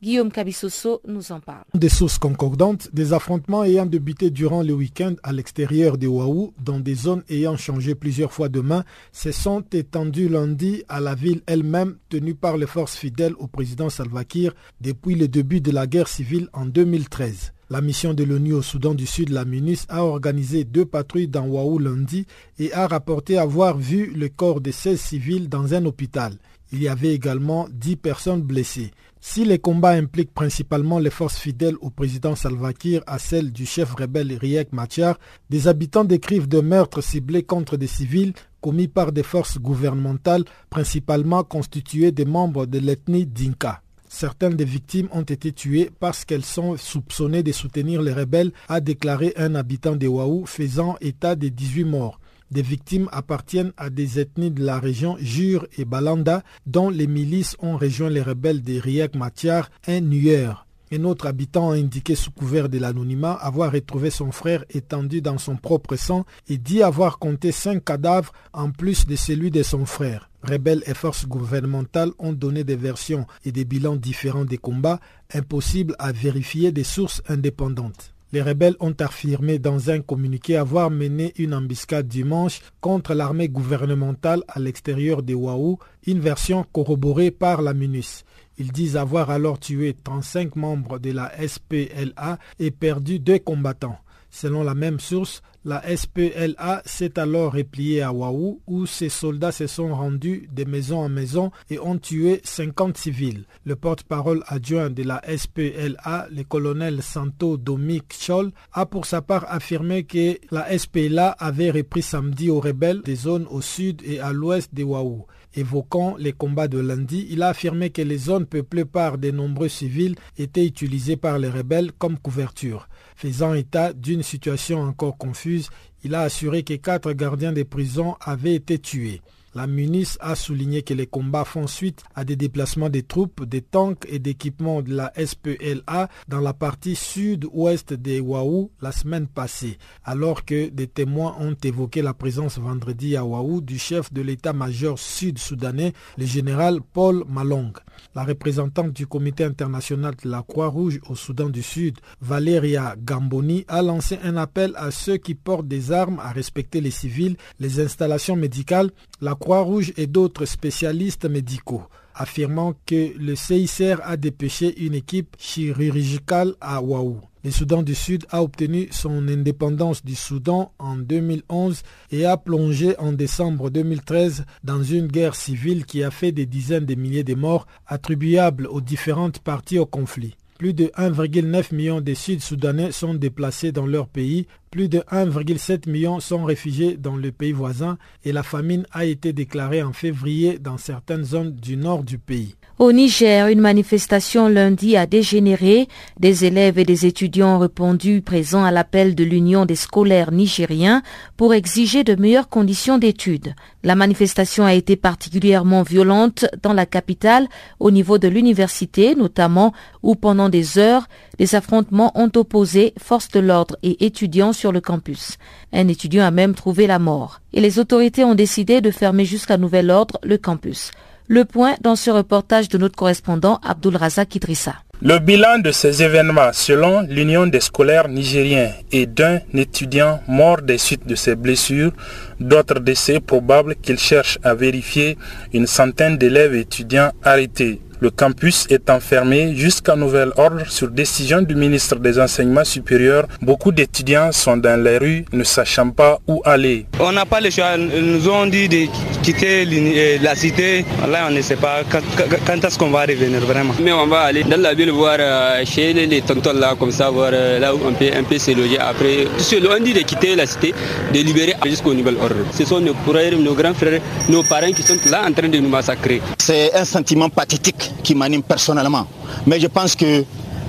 Guillaume Cabissoso nous en parle. Des sources concordantes, des affrontements ayant débuté durant le week-end à l'extérieur de Waou, dans des zones ayant changé plusieurs fois de main, se sont étendus lundi à la ville elle-même tenue par les forces fidèles au président Salva Kiir depuis le début de la guerre civile en 2013. La mission de l'ONU au Soudan du Sud, la MINUS, a organisé deux patrouilles dans Waou lundi et a rapporté avoir vu le corps de 16 civils dans un hôpital. Il y avait également 10 personnes blessées. Si les combats impliquent principalement les forces fidèles au président Salva Kiir à celles du chef rebelle Riek Machar, des habitants décrivent de meurtres ciblés contre des civils commis par des forces gouvernementales principalement constituées des membres de l'ethnie Dinka. Certaines des victimes ont été tuées parce qu'elles sont soupçonnées de soutenir les rebelles, a déclaré un habitant de Waou faisant état de 18 morts. Des victimes appartiennent à des ethnies de la région Jure et Balanda, dont les milices ont rejoint les rebelles de Riek Machar, un nueur. Un autre habitant a indiqué sous couvert de l'anonymat avoir retrouvé son frère étendu dans son propre sang et dit avoir compté cinq cadavres en plus de celui de son frère. Rebelles et forces gouvernementales ont donné des versions et des bilans différents des combats, impossibles à vérifier des sources indépendantes. Les rebelles ont affirmé dans un communiqué avoir mené une embuscade dimanche contre l'armée gouvernementale à l'extérieur de Waou, une version corroborée par la MINUS. Ils disent avoir alors tué 35 membres de la SPLA et perdu deux combattants. Selon la même source, la SPLA s'est alors repliée à Waou où ses soldats se sont rendus de maison en maison et ont tué 50 civils. Le porte-parole adjoint de la SPLA, le colonel Santo Domik Chol, a pour sa part affirmé que la SPLA avait repris samedi aux rebelles des zones au sud et à l'ouest de Waou. Évoquant les combats de lundi, il a affirmé que les zones peuplées par de nombreux civils étaient utilisées par les rebelles comme couverture. Faisant état d'une situation encore confuse, il a assuré que quatre gardiens des prisons avaient été tués. La MUNIS a souligné que les combats font suite à des déplacements des troupes, des tanks et d'équipements de la SPLA dans la partie sud-ouest des Waou la semaine passée, alors que des témoins ont évoqué la présence vendredi à Waou du chef de l'état-major sud-soudanais, le général Paul Malong. La représentante du comité international de la Croix-Rouge au Soudan du Sud, Valeria Gamboni, a lancé un appel à ceux qui portent des armes à respecter les civils, les installations médicales, la Croix-Rouge et d'autres spécialistes médicaux affirmant que le CICR a dépêché une équipe chirurgicale à Waou. Le Soudan du Sud a obtenu son indépendance du Soudan en 2011 et a plongé en décembre 2013 dans une guerre civile qui a fait des dizaines de milliers de morts attribuables aux différentes parties au conflit. Plus de 1,9 million de Sud-Soudanais sont déplacés dans leur pays, plus de 1,7 million sont réfugiés dans le pays voisin et la famine a été déclarée en février dans certaines zones du nord du pays. Au Niger, une manifestation lundi a dégénéré. Des élèves et des étudiants ont répondu présents à l'appel de l'Union des scolaires nigériens pour exiger de meilleures conditions d'études. La manifestation a été particulièrement violente dans la capitale au niveau de l'université, notamment où pendant des heures, des affrontements ont opposé forces de l'ordre et étudiants sur le campus. Un étudiant a même trouvé la mort. Et les autorités ont décidé de fermer jusqu'à nouvel ordre le campus. Le point dans ce reportage de notre correspondant Abdul Razak Idrissa. Le bilan de ces événements, selon l'Union des scolaires nigériens, est d'un étudiant mort des suites de ses blessures, d'autres décès probables qu'il cherche à vérifier, une centaine d'élèves étudiants arrêtés. Le campus est enfermé jusqu'à nouvel ordre sur décision du ministre des Enseignements supérieurs. Beaucoup d'étudiants sont dans les rues ne sachant pas où aller. On n'a pas le choix. Ils nous ont dit de quitter euh, la cité. Là, on ne sait pas quand, est-ce qu'on va revenir vraiment. Mais on va aller dans la ville voir euh, chez les tontons là, comme ça, voir euh, là où on peut un peu se loger. Après, on dit de quitter la cité, de libérer jusqu'au nouvel ordre. Ce sont nos frères, nos grands frères, nos parents qui sont là en train de nous massacrer. C'est un sentiment pathétique qui m'anime personnellement. Mais je pense que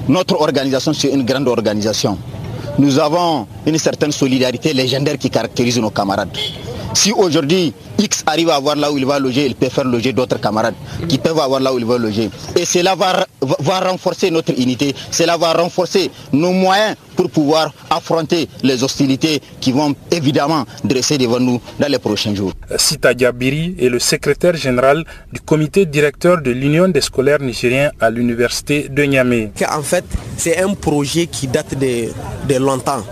notre organisation, c'est une grande organisation. Nous avons une certaine solidarité légendaire qui caractérise nos camarades. Si aujourd'hui X arrive à avoir là où il va loger, il peut faire loger d'autres camarades qui peuvent avoir là où il veut loger. Et cela va, va renforcer notre unité, cela va renforcer nos moyens pour pouvoir affronter les hostilités qui vont évidemment dresser devant nous dans les prochains jours. Sita Diabiri est le secrétaire général du comité directeur de l'Union des scolaires nigériens à l'université de Niamey. En fait, c'est un projet qui date de, de longtemps.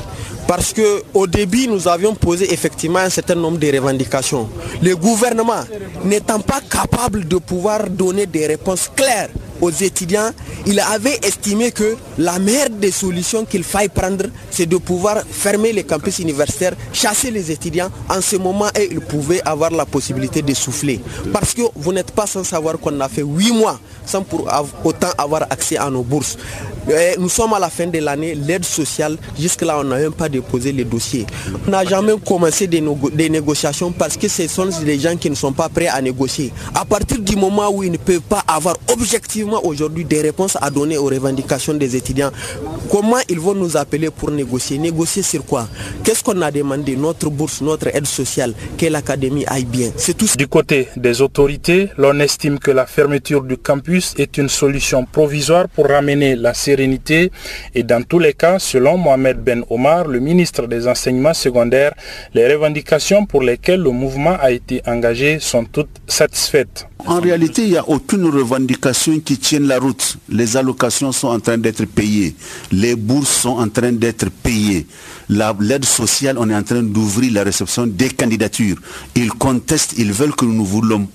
Parce qu'au début, nous avions posé effectivement un certain nombre de revendications. Le gouvernement n'étant pas capable de pouvoir donner des réponses claires aux étudiants, il avait estimé que la meilleure des solutions qu'il faille prendre, c'est de pouvoir fermer les campus universitaires, chasser les étudiants en ce moment et ils pouvaient avoir la possibilité de souffler. Parce que vous n'êtes pas sans savoir qu'on a fait huit mois sans pour autant avoir accès à nos bourses. nous sommes à la fin de l'année, l'aide sociale, jusque-là on n'a même pas déposé les dossiers. On n'a jamais commencé des, des, négociations parce que ce sont des gens qui ne sont pas prêts à négocier. À partir du moment où ils ne peuvent pas avoir objectivement aujourd'hui des réponses à donner aux revendications des étudiants. Comment ils vont nous appeler pour négocier? Négocier sur quoi? Qu'est-ce qu'on a demandé? Notre bourse, notre aide sociale, que l'académie aille bien. C'est tout. Du côté des autorités, l'on estime que la fermeture du campus est une solution provisoire pour ramener la sérénité et dans tous les cas, selon Mohamed Ben Omar, le ministre des enseignements secondaires, les revendications pour lesquelles le mouvement a été engagé sont toutes satisfaites. En réalité, il n'y a aucune revendication qui tienne la route. Les allocations sont en train d'être payées. Les bourses sont en train d'être payées. L'aide sociale, on est en train d'ouvrir la réception des candidatures. Ils contestent, ils veulent que nous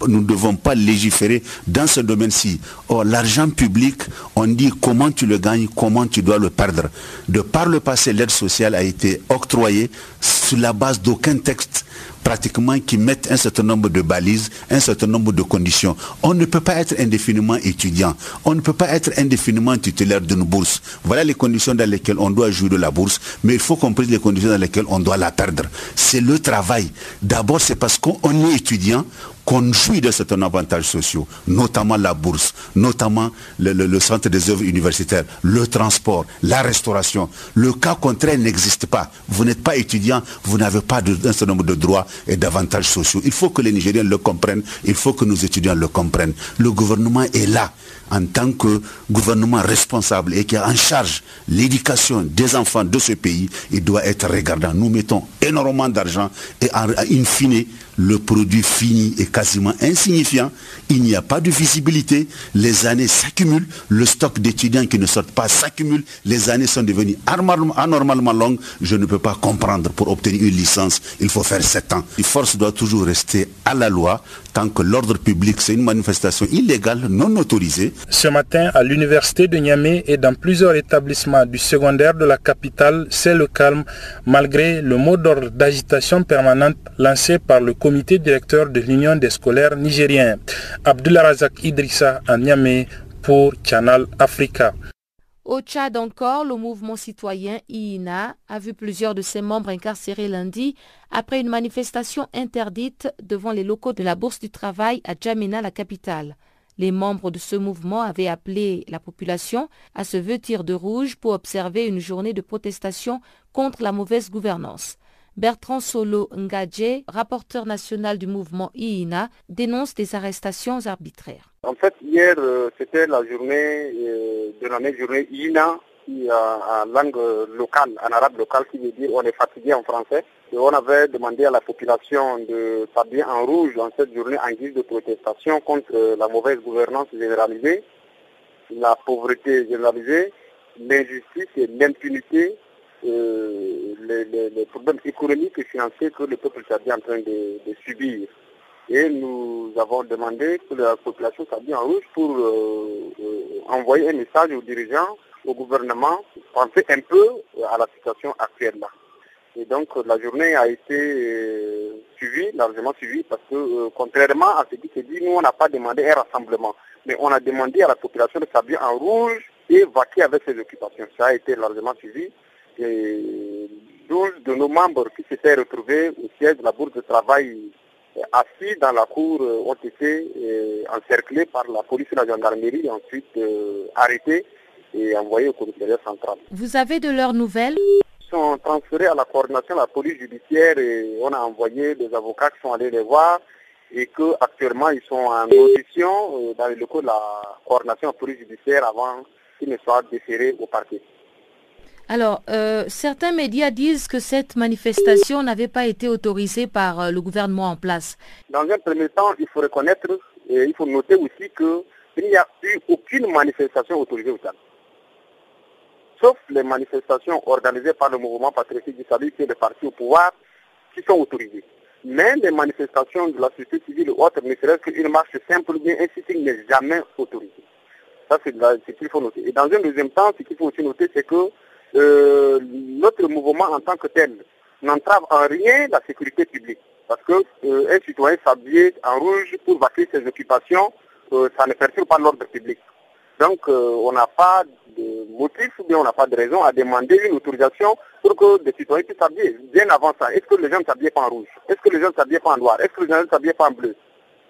ne devons pas légiférer dans ce domaine-ci. Or, l'argent public, on dit comment tu le gagnes, comment tu dois le perdre. De par le passé, l'aide sociale a été octroyée sur la base d'aucun texte pratiquement qui mettent un certain nombre de balises, un certain nombre de conditions. On ne peut pas être indéfiniment étudiant. On ne peut pas être indéfiniment titulaire d'une bourse. Voilà les conditions dans lesquelles on doit jouer de la bourse, mais il faut comprendre les conditions dans lesquelles on doit la perdre. C'est le travail. D'abord, c'est parce qu'on est étudiant, qu'on jouit de certains avantages sociaux, notamment la bourse, notamment le, centre des œuvres universitaires, le transport, la restauration. Le cas contraire n'existe pas. Vous n'êtes pas étudiant, vous n'avez pas un certain nombre de droits et d'avantages sociaux. Il faut que les Nigériens le comprennent, il faut que nos étudiants le comprennent. Le gouvernement est là en tant que gouvernement responsable et qui a en charge l'éducation des enfants de ce pays, il doit être regardant. Nous mettons énormément d'argent et en, in fine, le produit fini est quasiment insignifiant, il n'y a pas de visibilité, les années s'accumulent, le stock d'étudiants qui ne sortent pas s'accumule, les années sont devenues anormalement longues, je ne peux pas comprendre pour obtenir une licence, il faut faire 7 ans. La force doit toujours rester à la loi, tant que l'ordre public c'est une manifestation illégale, non autorisée. Ce matin, à l'université de Niamey et dans plusieurs établissements du secondaire de la capitale, c'est le calme, malgré le mot d'ordre d'agitation permanente lancé par le comité directeur de l'Union des scolaires nigériens. Abdullah Razak Idrissa à Niamey pour Canal Africa. Au Tchad encore, le mouvement citoyen IINA a vu plusieurs de ses membres incarcérés lundi après une manifestation interdite devant les locaux de la Bourse du Travail à Djamena, la capitale. Les membres de ce mouvement avaient appelé la population à se vêtir de rouge pour observer une journée de protestation contre la mauvaise gouvernance. Bertrand Solo Ngadje, rapporteur national du mouvement IINA, dénonce des arrestations arbitraires. En fait, hier, euh, c'était la journée euh, de la même journée IINA, qui en langue locale, en arabe local, qui veut dire on est fatigué en français. Et on avait demandé à la population de s'habiller en rouge en cette journée en guise de protestation contre la mauvaise gouvernance généralisée, la pauvreté généralisée, l'injustice et l'impunité euh, les, problèmes économiques et financiers que le peuple est en train de, subir. Et nous avons demandé que la population s'habille en rouge pour euh, euh, envoyer un message aux dirigeants, au gouvernement, penser un peu à la situation actuelle là. Et donc la journée a été suivie, largement suivie, parce que contrairement à ce qui s'est dit, nous on n'a pas demandé un rassemblement, mais on a demandé à la population de s'habiller en rouge et vaquer avec ses occupations. Ça a été largement suivi et 12 de nos membres qui s'étaient retrouvés au siège de la Bourse de travail euh, assis dans la cour euh, ont été euh, encerclés par la police et la gendarmerie et ensuite arrêtés et envoyés au commissariat central. Vous avez de leurs nouvelles? Ils sont transférés à la coordination de la police judiciaire et on a envoyé des avocats qui sont allés les voir et qu'actuellement ils sont en audition dans le locaux de la coordination de la police judiciaire avant qu'ils ne soient déférés au parquet. Alors, euh, certains médias disent que cette manifestation n'avait pas été autorisée par euh, le gouvernement en place. Dans un premier temps, il faut reconnaître et il faut noter aussi qu'il n'y a eu aucune manifestation autorisée au Tchad. Sauf les manifestations organisées par le mouvement patriotique du salut qui est le parti au pouvoir qui sont autorisées. Mais les manifestations de la société civile ou autres, ne serait-ce qu'une marche simple bien ainsi n'est jamais autorisée. Ça, c'est ce qu'il faut noter. Et dans un deuxième temps, ce qu'il faut aussi noter, c'est que euh, notre mouvement en tant que tel n'entrave en rien la sécurité publique. Parce qu'un euh, citoyen s'habiller en rouge pour vaquer ses occupations, euh, ça ne perturbe pas l'ordre public. Donc on n'a pas de motif ou bien on n'a pas de raison à demander une autorisation pour que des citoyens puissent s'habiller. Bien avant ça, est-ce que les gens ne s'habillent pas en rouge? Est-ce que les gens ne s'habillent pas en noir? Est-ce que les gens ne s'habillent pas en bleu?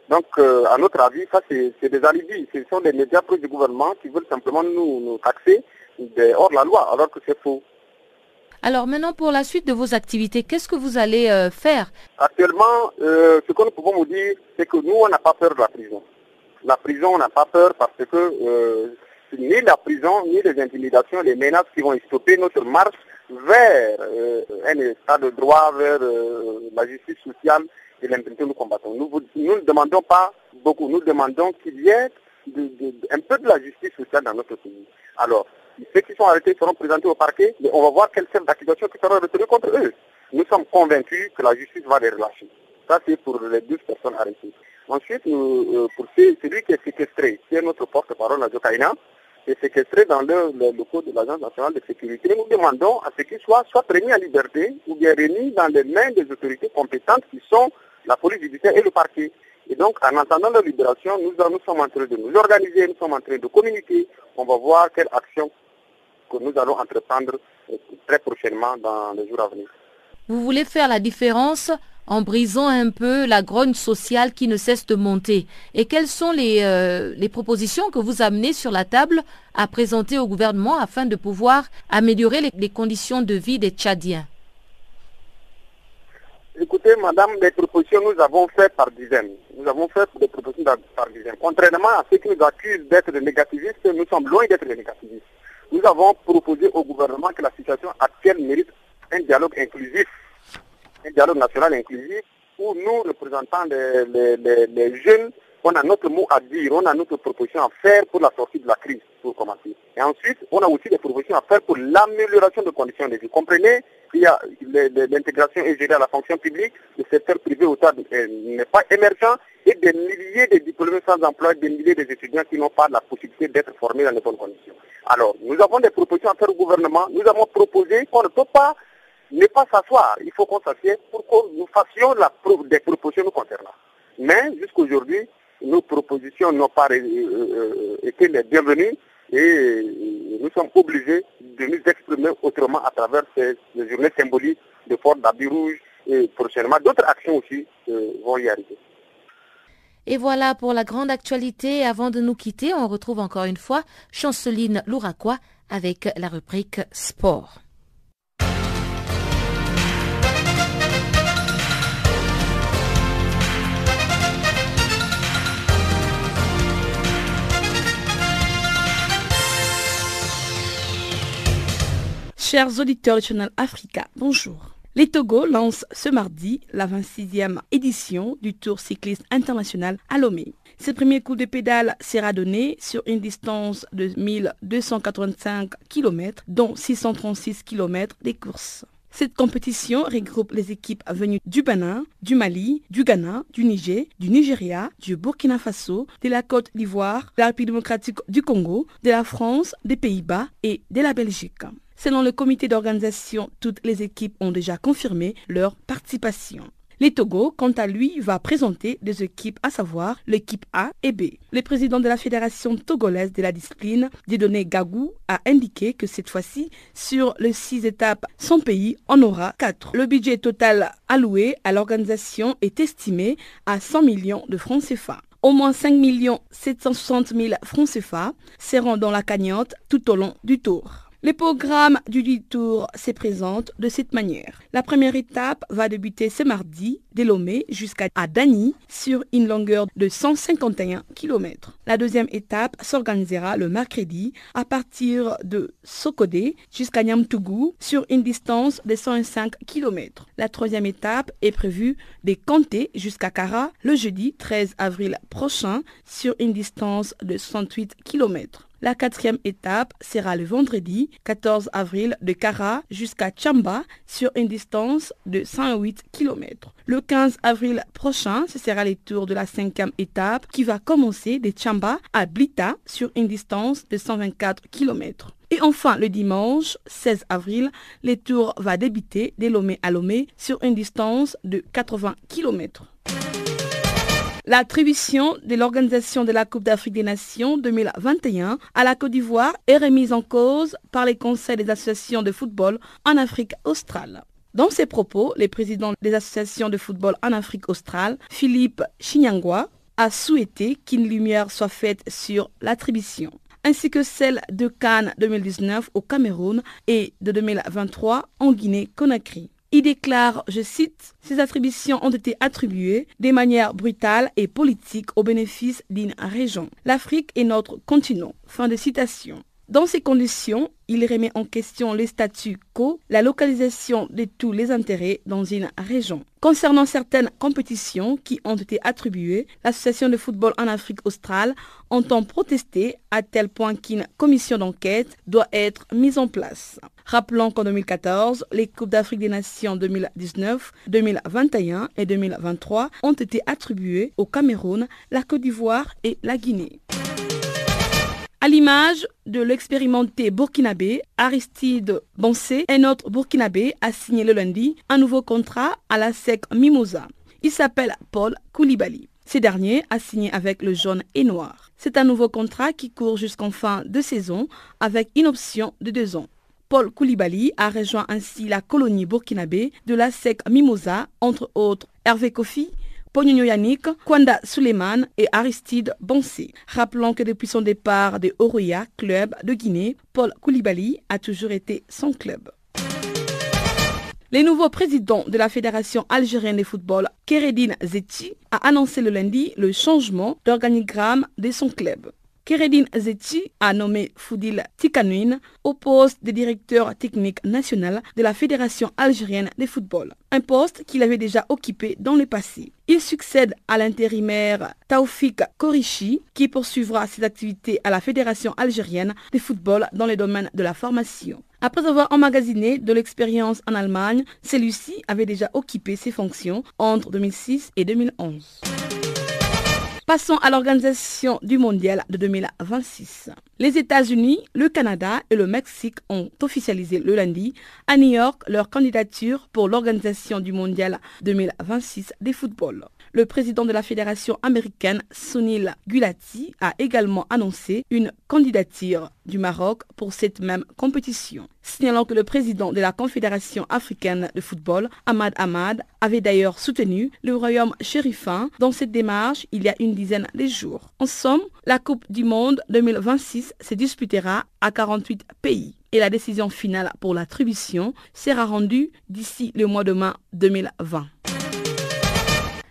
Donc, à notre avis, ça, c'est des alibis. Ce sont des médias pro du gouvernement qui veulent simplement nous taxer hors la loi, alors que c'est faux. Alors maintenant, pour la suite de vos activités, qu'est-ce que vous allez euh, faire? Actuellement, euh, ce que nous pouvons vous dire, c'est que nous, on n'a pas peur de la prison. La prison, on n'a pas peur parce que euh, ni la prison, ni les intimidations, les menaces qui vont stopper notre marche vers un état de droit, vers la justice sociale et l'impunité nous combattons. Nous, nous ne demandons pas beaucoup, nous demandons qu'il y ait un peu de la justice sociale dans notre pays. Alors, ceux qui sont arrêtés seront présentés au parquet, mais on va voir quelle chef d'accusation qui sera retenu contre eux. Nous sommes convaincus que la justice va les relâcher. Ça, c'est pour les deux personnes arrêtées. Ensuite, euh, pour celui qui est séquestré, qui est notre porte-parole à Jokaina, est séquestré dans le, le locaux de l'Agence nationale de sécurité, nous demandons à ce qu'il soit soit remis en liberté ou bien remis dans les mains des autorités compétentes qui sont la police judiciaire et le parquet. Et donc, en attendant leur libération, nous, nous sommes en train de nous organiser, nous sommes en train de communiquer. On va voir quelle action que nous allons entreprendre très prochainement dans les jours à venir. Vous voulez faire la différence en brisant un peu la grogne sociale qui ne cesse de monter. Et quelles sont les, euh, les propositions que vous amenez sur la table à présenter au gouvernement afin de pouvoir améliorer les, les conditions de vie des Tchadiens? Écoutez, madame, les propositions, nous avons fait par dizaines. Nous avons fait des propositions par dizaines. Contrairement à ceux qui nous accusent d'être des négativistes, nous sommes loin d'être des négativistes. Nous avons proposé au gouvernement que la situation actuelle mérite un dialogue inclusif, un dialogue national inclusif, où nous, représentants des jeunes, on a notre mot à dire, on a notre proposition à faire pour la sortie de la crise, pour commencer. Et ensuite, on a aussi des propositions à faire pour l'amélioration des conditions de vie. Comprenez qu'il y a l'intégration est gérée à la fonction publique, le secteur privé au n'est pas émergent et des milliers de diplômés sans emploi, des milliers d'étudiants qui n'ont pas la possibilité d'être formés dans les bonnes conditions. Alors, nous avons des propositions à faire au gouvernement. Nous avons proposé qu'on ne peut pas ne pas s'asseoir. Il faut qu'on s'assied pour que nous fassions la, des propositions nous concernant. Mais jusqu'aujourd'hui, nos propositions n'ont pas euh, euh, été les bienvenues et nous sommes obligés de nous exprimer autrement à travers ces, journées symboliques de Fort d'Habit Rouge et prochainement d'autres actions aussi euh, vont y arriver. Et voilà pour la grande actualité. Avant de nous quitter, on retrouve encore une fois Chanceline Louraquois avec la rubrique Sport. Chers auditeurs du Channel Africa, bonjour. Les Togo lancent ce mardi la 26e édition du Tour cycliste international à Lomé. Ce premier coup de pédale sera donné sur une distance de 1285 km, dont 636 km des courses. Cette compétition regroupe les équipes venues du Bénin, du Mali, du Ghana, du Niger, du Nigeria, du Burkina Faso, de la Côte d'Ivoire, de la République démocratique du Congo, de la France, des Pays-Bas et de la Belgique. Selon le comité d'organisation, toutes les équipes ont déjà confirmé leur participation. Les Togo, quant à lui, va présenter des équipes, à savoir l'équipe A et B. Le président de la Fédération togolaise de la discipline, Dieudonné Gagou, a indiqué que cette fois-ci, sur les six étapes, son pays en aura quatre. Le budget total alloué à l'organisation est estimé à 100 millions de francs CFA. Au moins 5 760 000 francs CFA seront dans la cagnotte tout au long du tour. Le programme du Tour se présente de cette manière. La première étape va débuter ce mardi de Lomé jusqu'à Dani sur une longueur de 151 km. La deuxième étape s'organisera le mercredi à partir de Sokodé jusqu'à Nyamtougou sur une distance de 105 km. La troisième étape est prévue de Kanté jusqu'à Kara le jeudi 13 avril prochain sur une distance de 108 km. La quatrième étape sera le vendredi 14 avril de Kara jusqu'à Chamba sur une distance de 108 km. Le 15 avril prochain, ce sera le tour de la cinquième étape qui va commencer de Chamba à Blita sur une distance de 124 km. Et enfin, le dimanche 16 avril, le tour va débuter de Lomé à Lomé sur une distance de 80 km. L'attribution de l'organisation de la Coupe d'Afrique des Nations 2021 à la Côte d'Ivoire est remise en cause par les conseils des associations de football en Afrique australe. Dans ses propos, le président des associations de football en Afrique australe, Philippe Chinyangwa, a souhaité qu'une lumière soit faite sur l'attribution ainsi que celle de Cannes 2019 au Cameroun et de 2023 en Guinée-Conakry. Il déclare, je cite, Ces attributions ont été attribuées de manière brutale et politique au bénéfice d'une région. L'Afrique est notre continent. Fin de citation. Dans ces conditions, il remet en question le statu quo, la localisation de tous les intérêts dans une région. Concernant certaines compétitions qui ont été attribuées, l'association de football en Afrique australe entend protester à tel point qu'une commission d'enquête doit être mise en place. Rappelons qu'en 2014, les Coupes d'Afrique des Nations 2019, 2021 et 2023 ont été attribuées au Cameroun, la Côte d'Ivoire et la Guinée. À l'image de l'expérimenté burkinabé Aristide Bansé, un autre burkinabé a signé le lundi un nouveau contrat à la SEC Mimosa. Il s'appelle Paul Koulibaly. Ce dernier a signé avec le jaune et noir. C'est un nouveau contrat qui court jusqu'en fin de saison avec une option de deux ans. Paul Koulibaly a rejoint ainsi la colonie burkinabé de la SEC Mimosa, entre autres Hervé Kofi, Pognonio Yannick, Kwanda Suleiman et Aristide Bonsé. Rappelons que depuis son départ de Oroya, club de Guinée, Paul Koulibaly a toujours été son club. Le nouveau président de la Fédération algérienne de football, Keredine Zeti, a annoncé le lundi le changement d'organigramme de son club. Keredine Zeti a nommé Foudil Tikanouine au poste de directeur technique national de la Fédération algérienne de football, un poste qu'il avait déjà occupé dans le passé. Il succède à l'intérimaire Taoufik Korichi qui poursuivra ses activités à la Fédération algérienne de football dans le domaine de la formation. Après avoir emmagasiné de l'expérience en Allemagne, celui-ci avait déjà occupé ses fonctions entre 2006 et 2011. Passons à l'organisation du mondial de 2026. Les États-Unis, le Canada et le Mexique ont officialisé le lundi à New York leur candidature pour l'organisation du mondial 2026 des footballs. Le président de la Fédération américaine, Sunil Gulati, a également annoncé une candidature du Maroc pour cette même compétition. Signalant que le président de la Confédération africaine de football, Ahmad Ahmad, avait d'ailleurs soutenu le royaume chérifin dans cette démarche il y a une dizaine de jours. En somme, la Coupe du Monde 2026 se disputera à 48 pays et la décision finale pour l'attribution sera rendue d'ici le mois de mai 2020.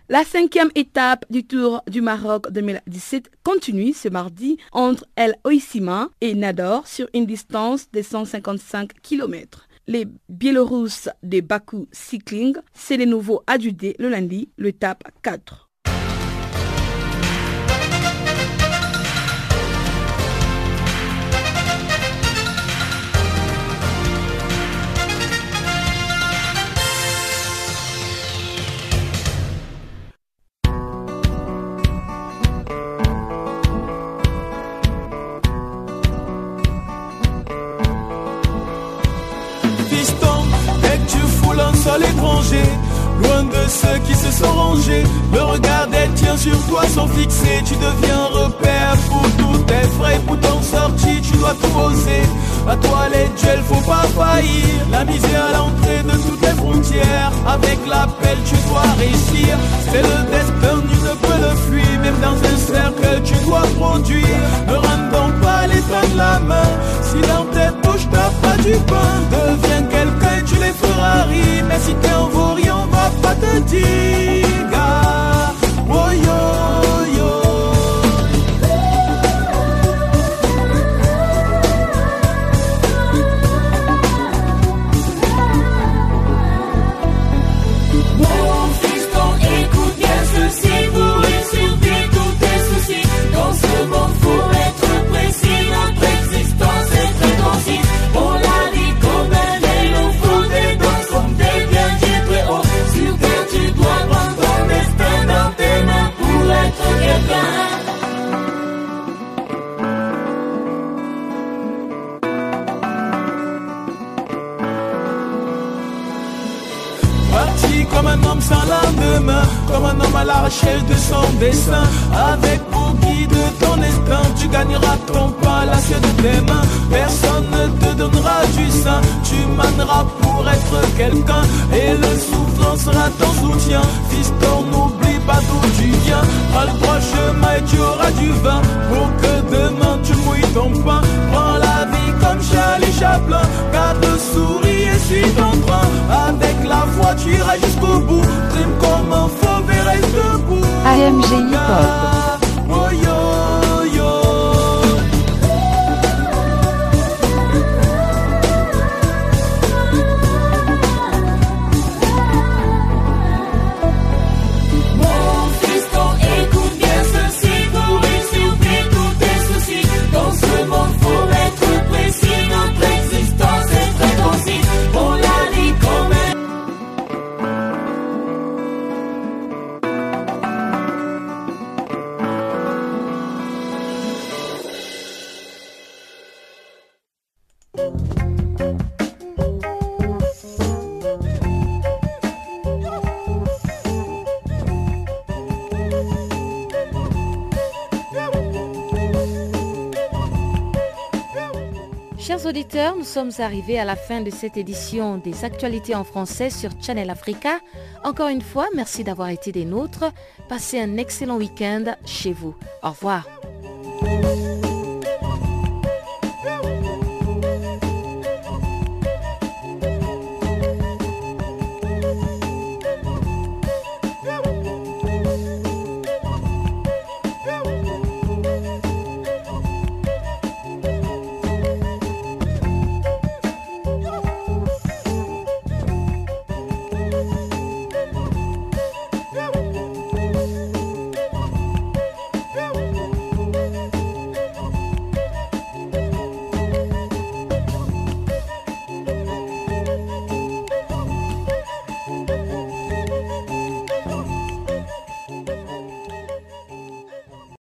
La cinquième étape du Tour du Maroc 2017 continue ce mardi entre El Oisima et Nador sur une distance de 155 km. Les Biélorusses de Baku Cycling, c'est les nouveaux adjudés le lundi, l'étape 4. Loin de ceux qui se sont rangés. Le regard des tiens sur toi sont fixés. Tu deviens repère pour tous tes frais. Pour ton sortie tu dois tout oser À toi les duels faut pas faillir. La misère à l'entrée de toutes les frontières. Avec l'appel tu dois réussir. C'est le destin, tu ne peux le fuir. Même dans un cercle tu dois produire Ne rends donc pas les de la main. Si dans tes poches t'as pas du pain Deviens rire Mais si t'es en on va pas te dire sans lendemain Comme un homme à la recherche de son destin Avec pour guide ton destin Tu gagneras ton l'assiette de tes mains. Personne ne te donnera du sein Tu mèneras pour être quelqu'un. Et le souffrant sera ton soutien. Fiston n'oublie pas d'où tu viens. Prends le droit chemin et tu auras du vin. Pour que demain tu mouilles ton pain. Prends la vie comme Charlie Chaplin. Garde le sourire et suis ton train MG Hip Hop. Sommes arrivés à la fin de cette édition des actualités en français sur Channel Africa. Encore une fois, merci d'avoir été des nôtres. Passez un excellent week-end chez vous. Au revoir.